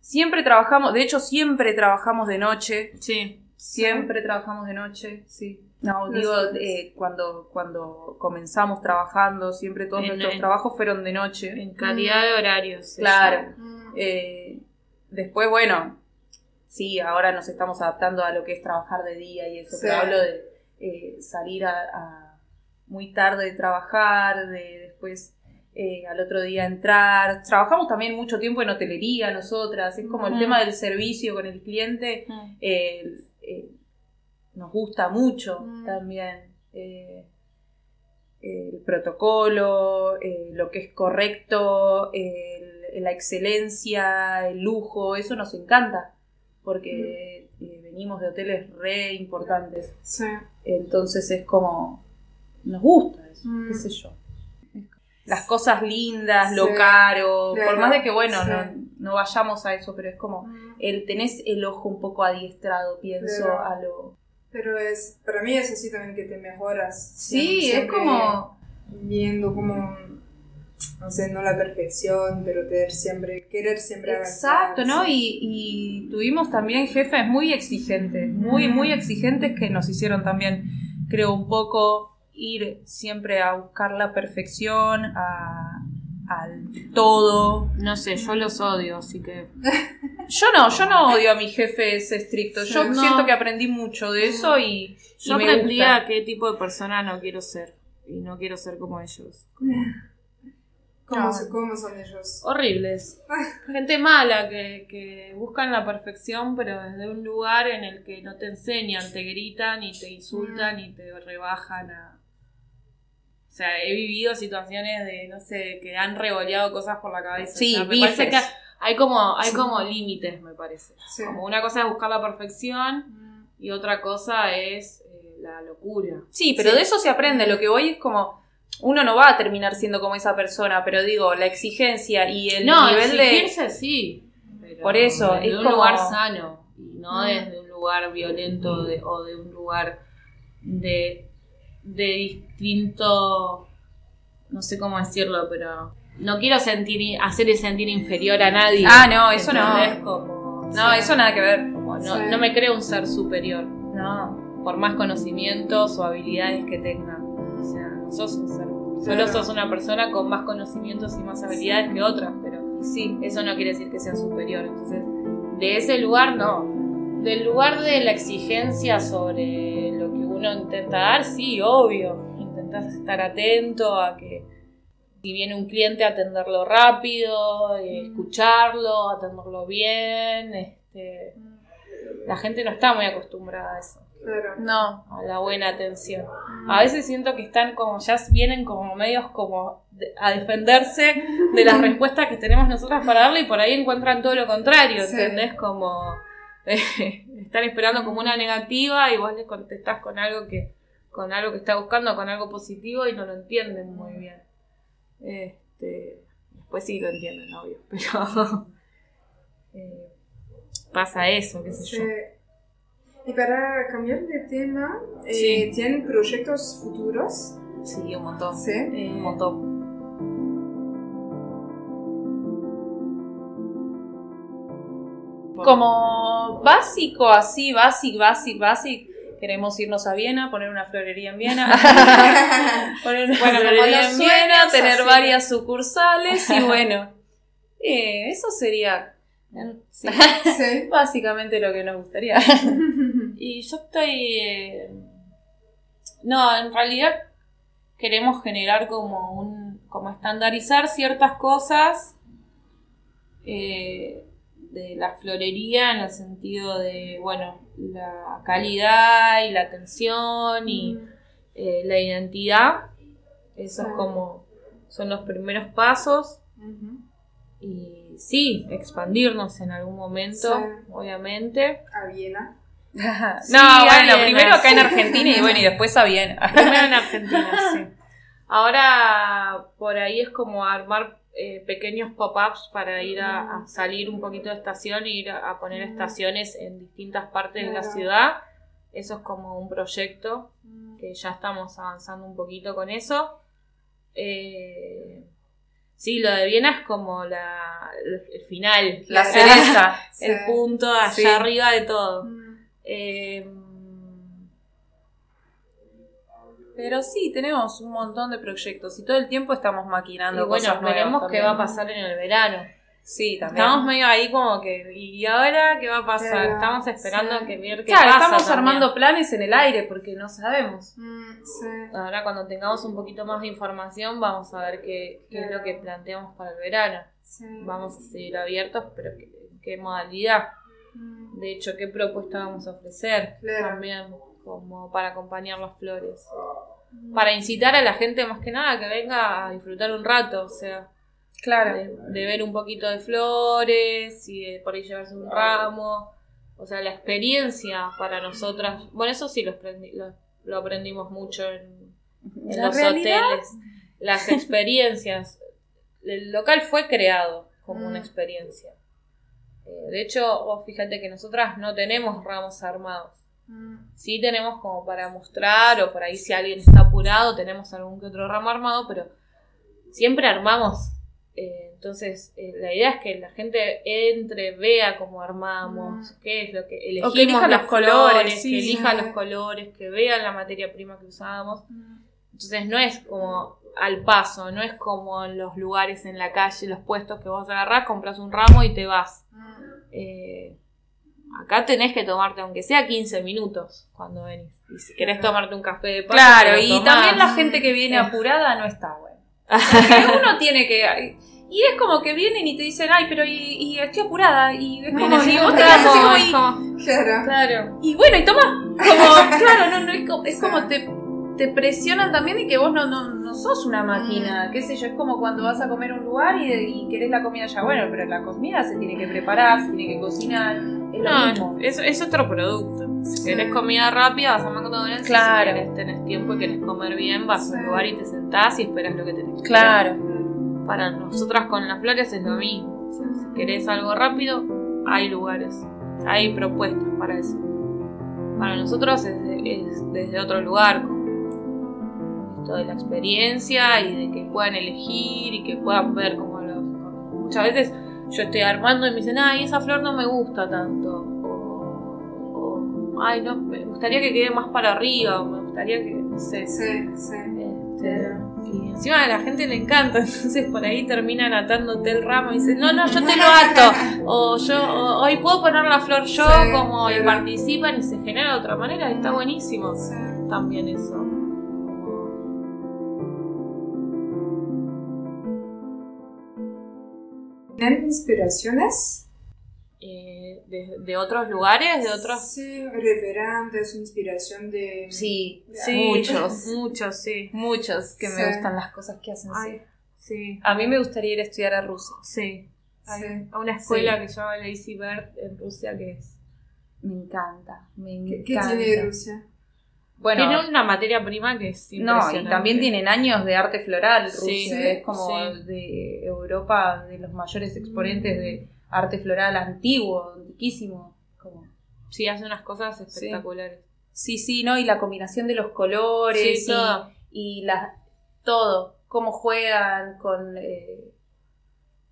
F: siempre trabajamos, de hecho siempre trabajamos de noche.
E: Sí.
F: Siempre trabajamos de noche, sí. No, digo, eh, cuando, cuando comenzamos trabajando, siempre todos nuestros trabajos fueron de noche.
E: En calidad de horarios.
F: Claro. Eh, después, bueno, sí, ahora nos estamos adaptando a lo que es trabajar de día y eso, pero hablo de eh, salir a, muy tarde de trabajar, de después eh, al otro día entrar. Trabajamos también mucho tiempo en hotelería nosotras, es como el
C: Mm.
F: tema del servicio con el cliente,
C: Mm.
F: Nos gusta mucho
C: Mm.
F: también. eh, el protocolo, eh, lo que es correcto, el- la excelencia, el lujo, eso nos encanta, porque eh, venimos de hoteles re importantes.
G: Sí.
F: Entonces es como, nos gusta eso,
G: Mm.
F: qué sé yo. Las cosas lindas, lo caro, por más de que, bueno,
G: sí.
F: no, no vayamos a eso, pero es como,
G: Mm.
F: el, tenés el ojo un poco adiestrado, pienso, a lo...
G: Pero es, para mí es así también que te mejoras.
F: Sí, es como...
G: Viendo como, no sé, no la perfección, pero tener siempre, querer siempre
F: Exacto,
G: avanzar,
F: ¿no?
G: sí.
F: Y, y tuvimos también jefes muy exigentes, muy, muy exigentes que nos hicieron también, creo, un poco ir siempre a buscar la perfección, a, al todo.
E: No sé, yo los odio, así que.
F: Yo no, yo no odio a mis jefes estrictos. Yo
E: No.
F: siento que aprendí mucho de eso y, y
E: Yo
F: me
E: aprendí
F: gusta.
E: a qué tipo de persona no quiero ser. Y no quiero ser como ellos.
G: ¿Cómo,
F: No.
G: se- cómo son ellos?
E: Horribles. Gente mala que, que buscan la perfección, pero desde un lugar en el que no te enseñan, te gritan y te insultan y te rebajan a. O sea, he vivido situaciones de, no sé, que han revoleado cosas por la cabeza.
F: Sí,
E: O sea, me parece que hay como, hay como límites, me parece.
G: Sí.
E: Como una cosa es buscar la perfección y otra cosa es eh, la locura.
F: Sí, pero
G: Sí.
F: de eso se aprende. Lo que voy es como. Uno no va a terminar siendo como esa persona, pero digo, la exigencia y el
E: no,
F: nivel de.
E: exigirse sí. pero
F: Por eso,
E: desde
F: es
E: un
F: como-
E: lugar sano y no
G: Mm.
E: desde un lugar violento de- o de un lugar de, de distinto. No sé cómo decirlo, pero. No quiero sentir hacer sentir inferior a nadie.
F: Ah, no, eso no.
E: Como,
F: No,
E: sí,
F: eso nada que ver.
E: como no,
G: Sí.
E: no me creo un ser superior.
F: No.
E: Por más conocimientos o habilidades que tenga. O sea, no sos un ser. Solo sos una persona con más conocimientos y más habilidades que otras, pero sí, eso no quiere decir que sea superior. Entonces, de ese lugar no. Del lugar de la exigencia sobre uno intenta dar, sí, obvio. Intentas estar atento a que si viene un cliente, atenderlo rápido, eh, escucharlo, atenderlo bien. Este, la gente no está muy acostumbrada a eso
G: Claro.
F: No.
E: a la buena atención. A veces siento que están como, ya vienen como medios como de- a defenderse de las respuestas que tenemos nosotras para darle y por ahí encuentran todo lo contrario,
G: Sí.
E: ¿entendés? Como eh, están esperando como una negativa y vos les contestás con algo que con algo que está buscando, con algo positivo y no lo entienden muy bien. Este, después sí lo entienden, obvio, pero eh, pasa eso, qué sé
G: Sí.
E: yo.
G: Y para cambiar de tema, eh,
E: Sí.
G: ¿tienen proyectos futuros?
F: Sí, un montón.
G: Sí.
E: Eh,
F: Un montón. Como básico, así, básico, básico, básico. Queremos irnos a Viena, poner una florería en Viena. poner una
E: Bueno,
F: florería en Viena, tener
E: así.
F: varias sucursales y bueno. eh, eso sería
E: sí.
G: Sí.
F: básicamente lo que nos gustaría.
E: Y yo estoy. eh, no, en realidad queremos generar como un. como estandarizar ciertas cosas eh, de la florería en el sentido de, bueno, la calidad y la atención y eh, la identidad. Eso es
G: Claro.
E: como. son los primeros pasos. Y sí, expandirnos en algún momento,
G: Sí.
E: obviamente.
G: A Viena.
F: no,
E: Sí,
F: bueno,
E: Viena,
F: primero acá en. Argentina y bueno, y después a Viena.
E: Primero en Argentina, sí. Ahora por ahí es como armar eh, pequeños pop-ups para ir a, a salir un poquito de estación e ir a, a poner estaciones en distintas partes de la ciudad. Eso es como un proyecto que ya estamos avanzando un poquito con eso. Eh, sí, lo de Viena es como la, el, final,
F: La cereza.
G: Sí.
E: el punto allá
F: Sí.
E: arriba de todo.
G: Mm.
E: Eh,
F: Pero sí, tenemos un montón de proyectos y todo el tiempo estamos maquinando
E: y bueno,
F: cosas nuevas
E: veremos qué va a pasar en el verano.
F: Sí, también.
E: Estamos medio ahí como que, ¿y ahora qué va a pasar?
G: Claro,
E: estamos esperando
G: sí.
E: que ver qué
F: Claro,
E: pasa
F: estamos
E: también.
F: armando planes en el aire porque no sabemos.
G: Mm, sí.
E: Ahora cuando tengamos un poquito más de información vamos a ver qué, qué es lo que planteamos para el verano.
G: sí.
E: Vamos a seguir abiertos, pero ¿qué, qué modalidad?
G: Mm,
E: De hecho, ¿qué propuesta vamos a ofrecer?
G: Claro.
E: También como para acompañar las flores. Para incitar a la gente más que nada que venga a disfrutar un rato, o sea,
F: Claro.
E: de, de ver un poquito de flores y de por ahí llevarse un ramo. O sea, la experiencia para nosotras. Bueno, eso sí lo, aprendi- lo, lo aprendimos mucho en, en
F: ¿La
E: los
F: realidad?
E: hoteles. Las experiencias. El local fue creado como una experiencia. Eh, de hecho, vos fíjate que nosotras no tenemos ramos armados.
G: Mm,
E: Sí tenemos como para mostrar o por ahí si alguien está apurado tenemos algún que otro ramo armado, pero siempre armamos. Eh, entonces, eh, la idea es que la gente entre, vea cómo armamos, qué es lo que elegimos,
F: O que elija los colores, sí.
E: que elija los colores, que vea la materia prima que usamos. Entonces no es como al paso, no es como en los lugares en la calle, los puestos que vos agarrás, compras un ramo y te vas. Eh, acá tenés que tomarte, aunque sea 15 minutos cuando venís. Y si querés tomarte un café de paso,
F: Claro, y
E: tomás.
F: también la gente que viene apurada no está bueno. Porque uno tiene que. Y es como que vienen y te dicen, ay, pero y, y estoy apurada. Y es como, y vos te quedas así como, y,
G: Claro.
E: Claro.
F: y bueno, y toma. Como, claro, no, no, es como, es como te, te presionan también de que vos no, no, no sos una máquina. Qué sé yo, es como cuando vas a comer a un lugar y, y querés la comida ya. Bueno, pero la comida se tiene que preparar, se tiene que cocinar. Es lo mismo.
E: No, es, es otro producto. Si querés comida rápida, vas a McDonald's.
F: Claro.
E: Si querés, tenés tiempo y querés comer bien, vas a un lugar y te sentás y esperas lo que tenés que
F: Claro.
E: Para nosotras con las flores es lo mismo. O sea, si querés algo rápido, hay lugares, hay propuestas para eso. Para nosotros es, de- es desde otro lugar, esto de la experiencia y de que puedan elegir y que puedan ver como los... Muchas veces yo estoy armando y me dicen, ay, esa flor no me gusta tanto. O, o, ay, no, me gustaría que quede más para arriba, o me gustaría que, no sé,
G: Sí, sí.
E: este, y encima a la gente le encanta, entonces por ahí terminan atándote el ramo y dicen, no, no, yo te lo ato. O yo, o, hoy puedo poner la flor yo,
G: Sí,
E: como y participan y se genera de otra manera, y está buenísimo
G: Sí.
E: también eso.
G: ¿Tienen inspiraciones?
E: Eh, de, de otros lugares, de otros...
G: Sí, referentes, inspiración de...
F: Sí,
E: Sí,
F: muchos.
E: Muchos, sí.
F: Muchos que me gustan las cosas que hacen. sí.
E: Ay, sí.
F: A mí me gustaría ir a estudiar a Rusia.
E: Sí. A una escuela que se llama Lazy Bird en Rusia que es...
F: Me encanta, me
G: ¿Qué, qué
F: encanta.
G: tiene Rusia?
F: Bueno,
E: Tiene una materia prima que es
F: no,
E: impresionante.
F: y también tienen años de arte floral. Rusia
E: Sí,
F: es como
E: sí.
F: de Europa, de los mayores exponentes de arte floral antiguo, antiquísimo. Como...
E: Sí, hace unas cosas espectaculares.
F: Sí, sí, ¿no? Y la combinación de los colores
E: Sí, todo.
F: y, y la, todo. Cómo juegan con eh,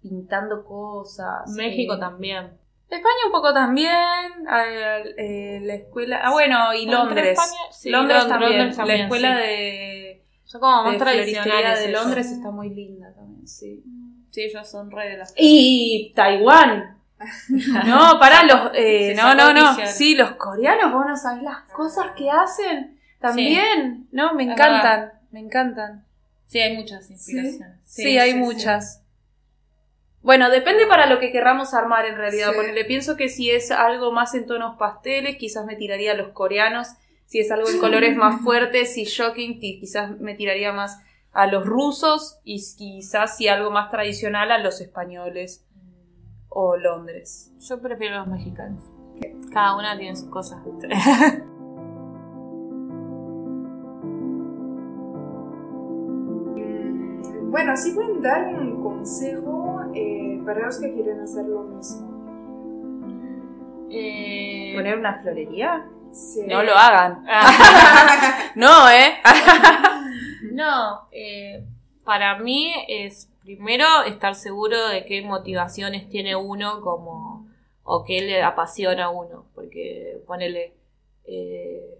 F: pintando cosas.
E: México
F: eh,
E: también.
F: España un poco también, eh, eh, la escuela, ah bueno, y Londres.
E: España- sí,
F: Londres,
E: Lond-
F: también.
E: Londres también,
F: la escuela
E: sí.
F: de,
E: Son como más
F: de
E: tradicionales.
F: de
E: ellos.
F: Londres está muy linda también, sí.
E: Sí, ellos son re de las.
F: Y Taiwán. No, pará, los, eh, no, no, no. Sí, los coreanos, vos no sabés las cosas que hacen. También, ¿no? Me encantan, me encantan.
E: Sí, hay muchas inspiraciones.
F: Sí, hay muchas. Bueno, depende para lo que querramos armar en realidad.
G: Sí.
F: Ponele, pienso que si es algo más en tonos pasteles, quizás me tiraría a los coreanos. Si es algo en colores más fuertes y shocking, qui- quizás me tiraría más a los rusos. Y quizás si algo más tradicional a los españoles o Londres.
E: Yo prefiero los mexicanos. Cada una tiene sus cosas.
G: Bueno, sí pueden dar un consejo para los que quieren hacer lo mismo.
E: Eh,
F: ¿Poner una florería?
G: Sí.
F: No lo hagan. No, ¿eh?
E: no, eh, para mí es primero estar seguro de qué motivaciones tiene uno como o qué le apasiona a uno, porque ponele eh,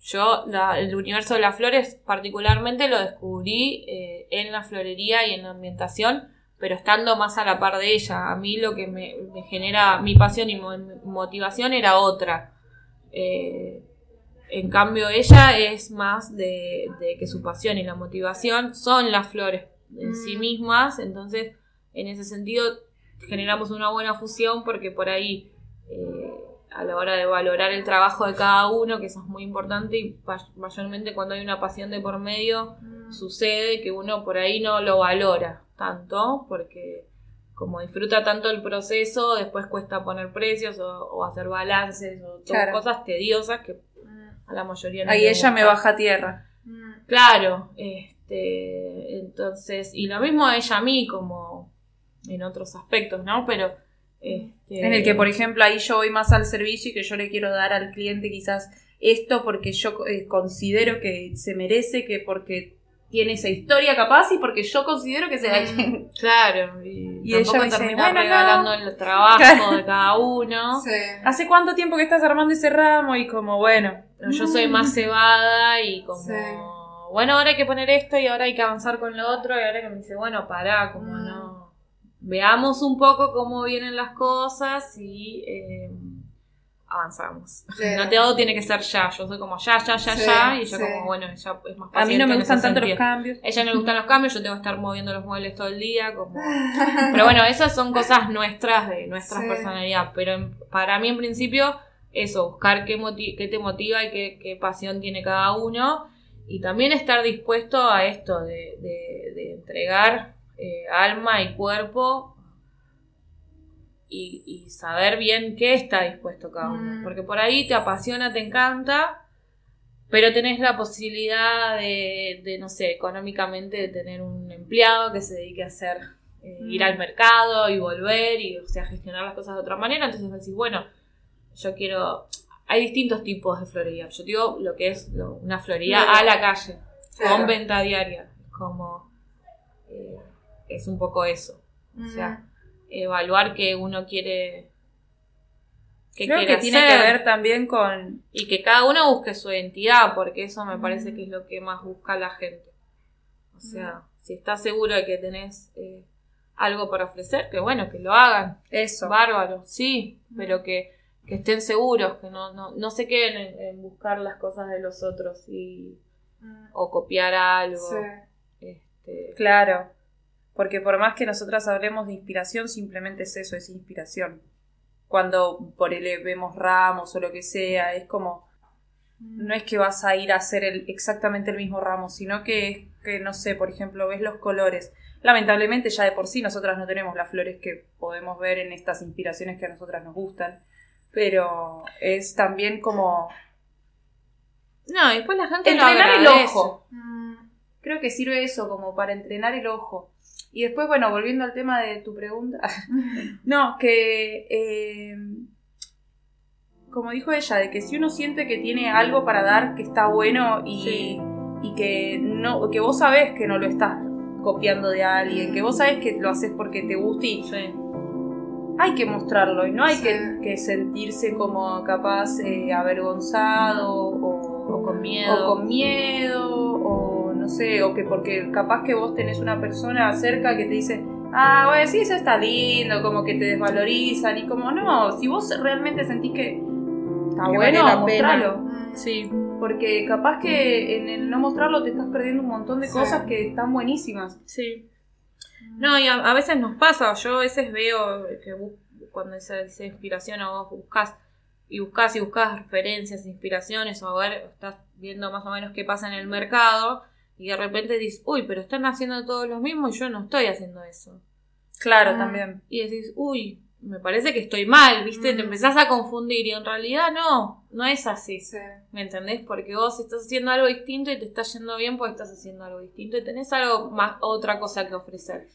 E: yo la- el universo de las flores particularmente lo descubrí eh, en la florería y en la ambientación pero estando más a la par de ella. A mí lo que me, me genera mi pasión y mo- motivación era otra. Eh, en cambio, ella es más de, de que su pasión y la motivación son las flores en sí mismas. Entonces, en ese sentido, generamos una buena fusión porque por ahí, eh, a la hora de valorar el trabajo de cada uno, que eso es muy importante, y mayormente cuando hay una pasión de por medio, sucede que uno por ahí no lo valora tanto porque como disfruta tanto el proceso, después cuesta poner precios o, o hacer balances o
F: Claro.
E: cosas tediosas que a la mayoría no
F: Ahí ella me baja a tierra.
E: Claro, este, entonces, y lo mismo ella a mí como en otros aspectos, ¿no? Pero este,
F: En el que, por ejemplo, ahí yo voy más al servicio y que yo le quiero dar al cliente quizás esto porque yo eh, considero que se merece, que porque tiene esa historia capaz y porque yo considero que se la
E: Claro, y,
F: Y
E: tampoco
F: ella me dice,
E: termina
F: "Bueno, no".
E: regalando el trabajo
F: Claro.
E: de cada uno.
G: Sí.
F: ¿Hace cuánto tiempo que estás armando ese ramo? Y como, bueno,
E: Yo soy más cebada y como,
G: Sí.
E: bueno, ahora hay que poner esto y ahora hay que avanzar con lo otro y ahora que me dice, bueno, pará, como
G: Mm.
E: no. Veamos un poco cómo vienen las cosas y eh, avanzamos.
G: Claro.
E: No todo tiene que ser ya, yo soy como ya, ya, ya,
G: Sí,
E: ya y ella
G: sí.
E: como, bueno, ya es más
F: a mí no me gustan tanto los cambios.
E: A ella no le gustan los cambios, yo tengo que estar moviendo los muebles todo el día, como... Pero bueno, esas son cosas nuestras, de nuestra
G: Sí.
E: personalidad. Pero en- para mí, en principio, eso, buscar qué, moti- qué te motiva y qué, qué pasión tiene cada uno. Y también estar dispuesto a esto, de, de- de entregar eh, alma y cuerpo y, y saber bien qué está dispuesto cada uno.
G: Mm.
E: Porque por ahí te apasiona, te encanta, pero tenés la posibilidad de, de, no sé, económicamente de tener un empleado que se dedique a hacer, eh, ir al mercado y volver y, o sea, gestionar las cosas de otra manera. Entonces decís, bueno, yo quiero... Hay distintos tipos de florería. Yo digo lo que es lo- una florería
G: Claro.
E: a la calle,
G: Claro.
E: con venta diaria. Como... eh, es un poco eso. O sea, evaluar que uno quiere... qué
F: Creo
E: quiere
F: que tiene que ver también con...
E: Y que cada uno busque su identidad, porque eso me parece que es lo que más busca la gente. O sea, si estás seguro de que tenés eh, algo para ofrecer, que bueno, que lo hagan.
F: Eso.
E: Bárbaro, sí, pero que, que estén seguros, que no, no, no se queden en, en buscar las cosas de los otros y, o copiar algo.
G: Sí.
E: Este,
F: Claro. Porque por más que nosotras hablemos de inspiración, simplemente es eso, es inspiración. Cuando por él vemos ramos o lo que sea, es como, no es que vas a ir a hacer el, exactamente el mismo ramo, sino que es que, no sé, por ejemplo, ves los colores. Lamentablemente ya de por sí nosotras no tenemos las flores que podemos ver en estas inspiraciones que a nosotras nos gustan, pero es también como
E: no, después la gente
F: entrenar el
E: agradece.
F: ojo. Creo que sirve eso como para entrenar el ojo. Y después, bueno, volviendo al tema de tu pregunta. no, que eh, como dijo ella, de que si uno siente que tiene algo para dar que está bueno y,
E: Sí.
F: y que no, que vos sabés que no lo estás copiando de alguien, que vos sabés que lo haces porque te gusta y
E: Sí.
F: hay que mostrarlo y no hay
G: Sí.
F: que, que sentirse como capaz eh, avergonzado o,
E: O con miedo.
F: o con miedo no sé, o que porque capaz que vos tenés una persona cerca que te dice, ah, bueno, sí, eso está lindo, como que te desvalorizan y como no, si vos realmente sentís que está
E: Que
F: bueno,
E: vale pena.
F: mostralo.
E: Sí.
F: Porque capaz que en el no mostrarlo te estás perdiendo un montón de
G: Sí.
F: cosas que están buenísimas.
E: Sí. No, y a, a veces nos pasa, yo a veces veo que bus- cuando esa, esa inspiración o vos buscas y buscas y buscas referencias, inspiraciones o a ver, estás viendo más o menos qué pasa en el mercado y de repente dices, uy, pero están haciendo todos lo mismo y yo no estoy haciendo eso.
F: Claro,
G: Ah.
F: también.
E: Y decís, uy, me parece que estoy mal, ¿viste? Te
G: Mm.
E: empezás a confundir y en realidad no, no es así.
G: Sí.
E: ¿Me entendés? Porque vos estás haciendo algo distinto y te está yendo bien porque estás haciendo algo distinto y tenés algo más, otra cosa que ofrecer.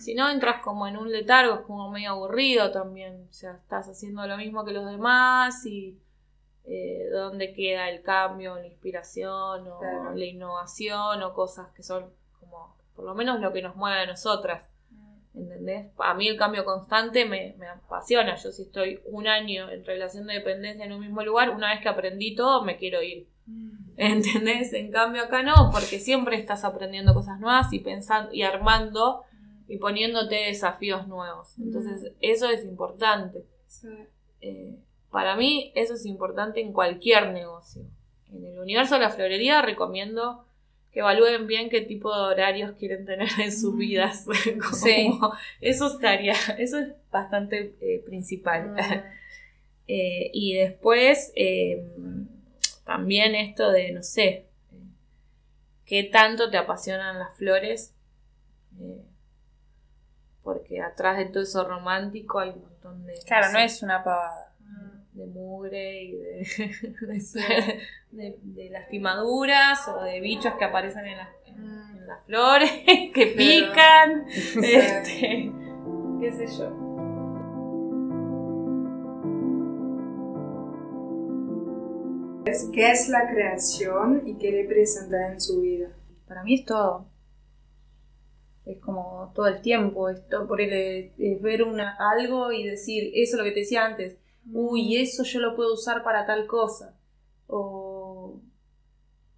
E: Si no, entras como en un letargo, es como medio aburrido también. O sea, estás haciendo lo mismo que los demás y eh, dónde queda el cambio, la inspiración o
G: Claro.
E: la innovación o cosas que son como, por lo menos lo que nos mueve a nosotras. ¿Entendés? A mí el cambio constante me, me apasiona. Yo si estoy un año en relación de dependencia en un mismo lugar, una vez que aprendí todo, me quiero ir. ¿Entendés? En cambio acá no, porque siempre estás aprendiendo cosas nuevas y pensando y armando y poniéndote desafíos nuevos. Entonces, eso es importante.
G: Sí.
E: Eh, para mí, eso es importante en cualquier negocio. En el universo de la florería recomiendo que evalúen bien qué tipo de horarios quieren tener en sus vidas. Como-
F: Sí.
E: Eso estaría, eso es bastante eh, principal. Eh, y después, eh, también esto de, no sé, qué tanto te apasionan las flores. Eh, porque atrás de todo eso romántico hay un montón de...
F: Claro, no
E: sé,
F: es una pavada.
E: De mugre y de, de, de- de lastimaduras o de bichos que aparecen en las, en, en las flores, que pican, este, qué sé yo.
G: ¿Qué es la creación y qué representa en su vida?
F: Para mí es todo. Es como todo el tiempo, es, todo- por el, es ver una, algo y decir, eso es lo que te decía antes, uy, eso yo lo puedo usar para tal cosa. O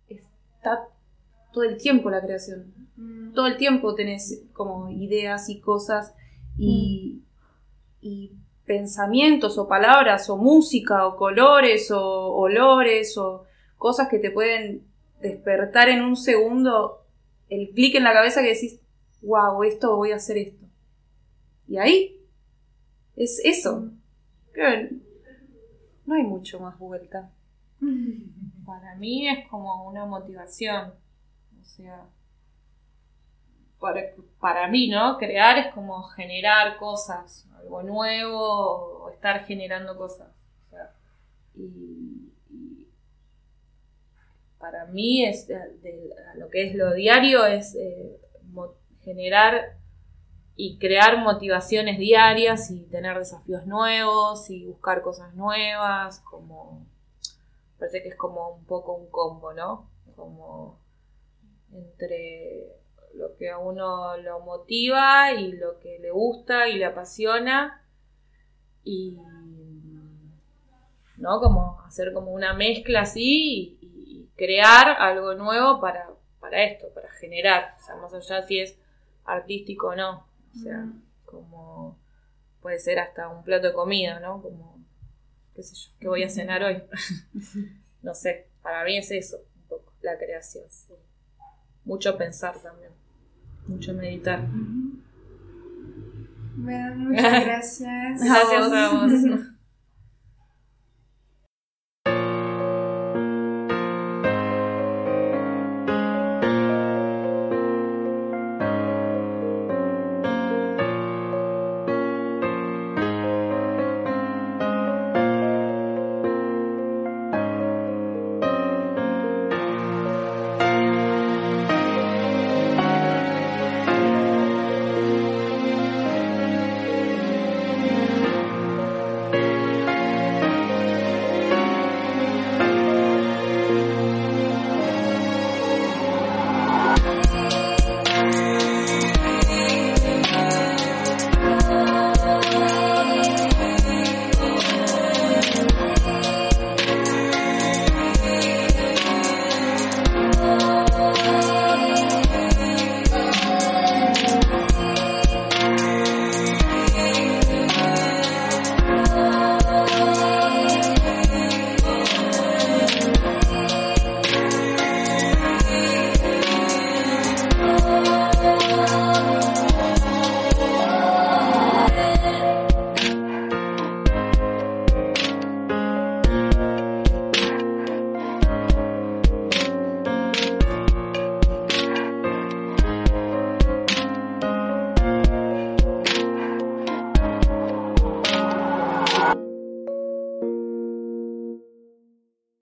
F: está todo el tiempo la creación. Todo el tiempo tenés como ideas y cosas y, y pensamientos o palabras o música o colores o olores o cosas que te pueden despertar en un segundo el clic en la cabeza que decís, wow, esto voy a hacer esto. Y ahí es eso. No hay mucho más vuelta.
E: Para mí es como una motivación. O sea, para, para mí, ¿no? Crear es como generar cosas, algo nuevo, o estar generando cosas. O sea, y, y para mí es de- lo que es lo diario es eh, generar y crear motivaciones diarias y tener desafíos nuevos y buscar cosas nuevas, como parece que es como un poco un combo, ¿no? Como entre lo que a uno lo motiva y lo que le gusta y le apasiona y ¿no? Como hacer como una mezcla así y, crear algo nuevo para, para esto, para generar, o sea, más allá si es artístico o no, o sea, como puede ser hasta un plato de comida, ¿no? Como, qué sé yo, ¿qué voy a cenar hoy? no sé, para mí es eso, un poco, la creación. Mucho pensar también, mucho meditar.
G: Bueno, muchas gracias.
E: Gracias a vos.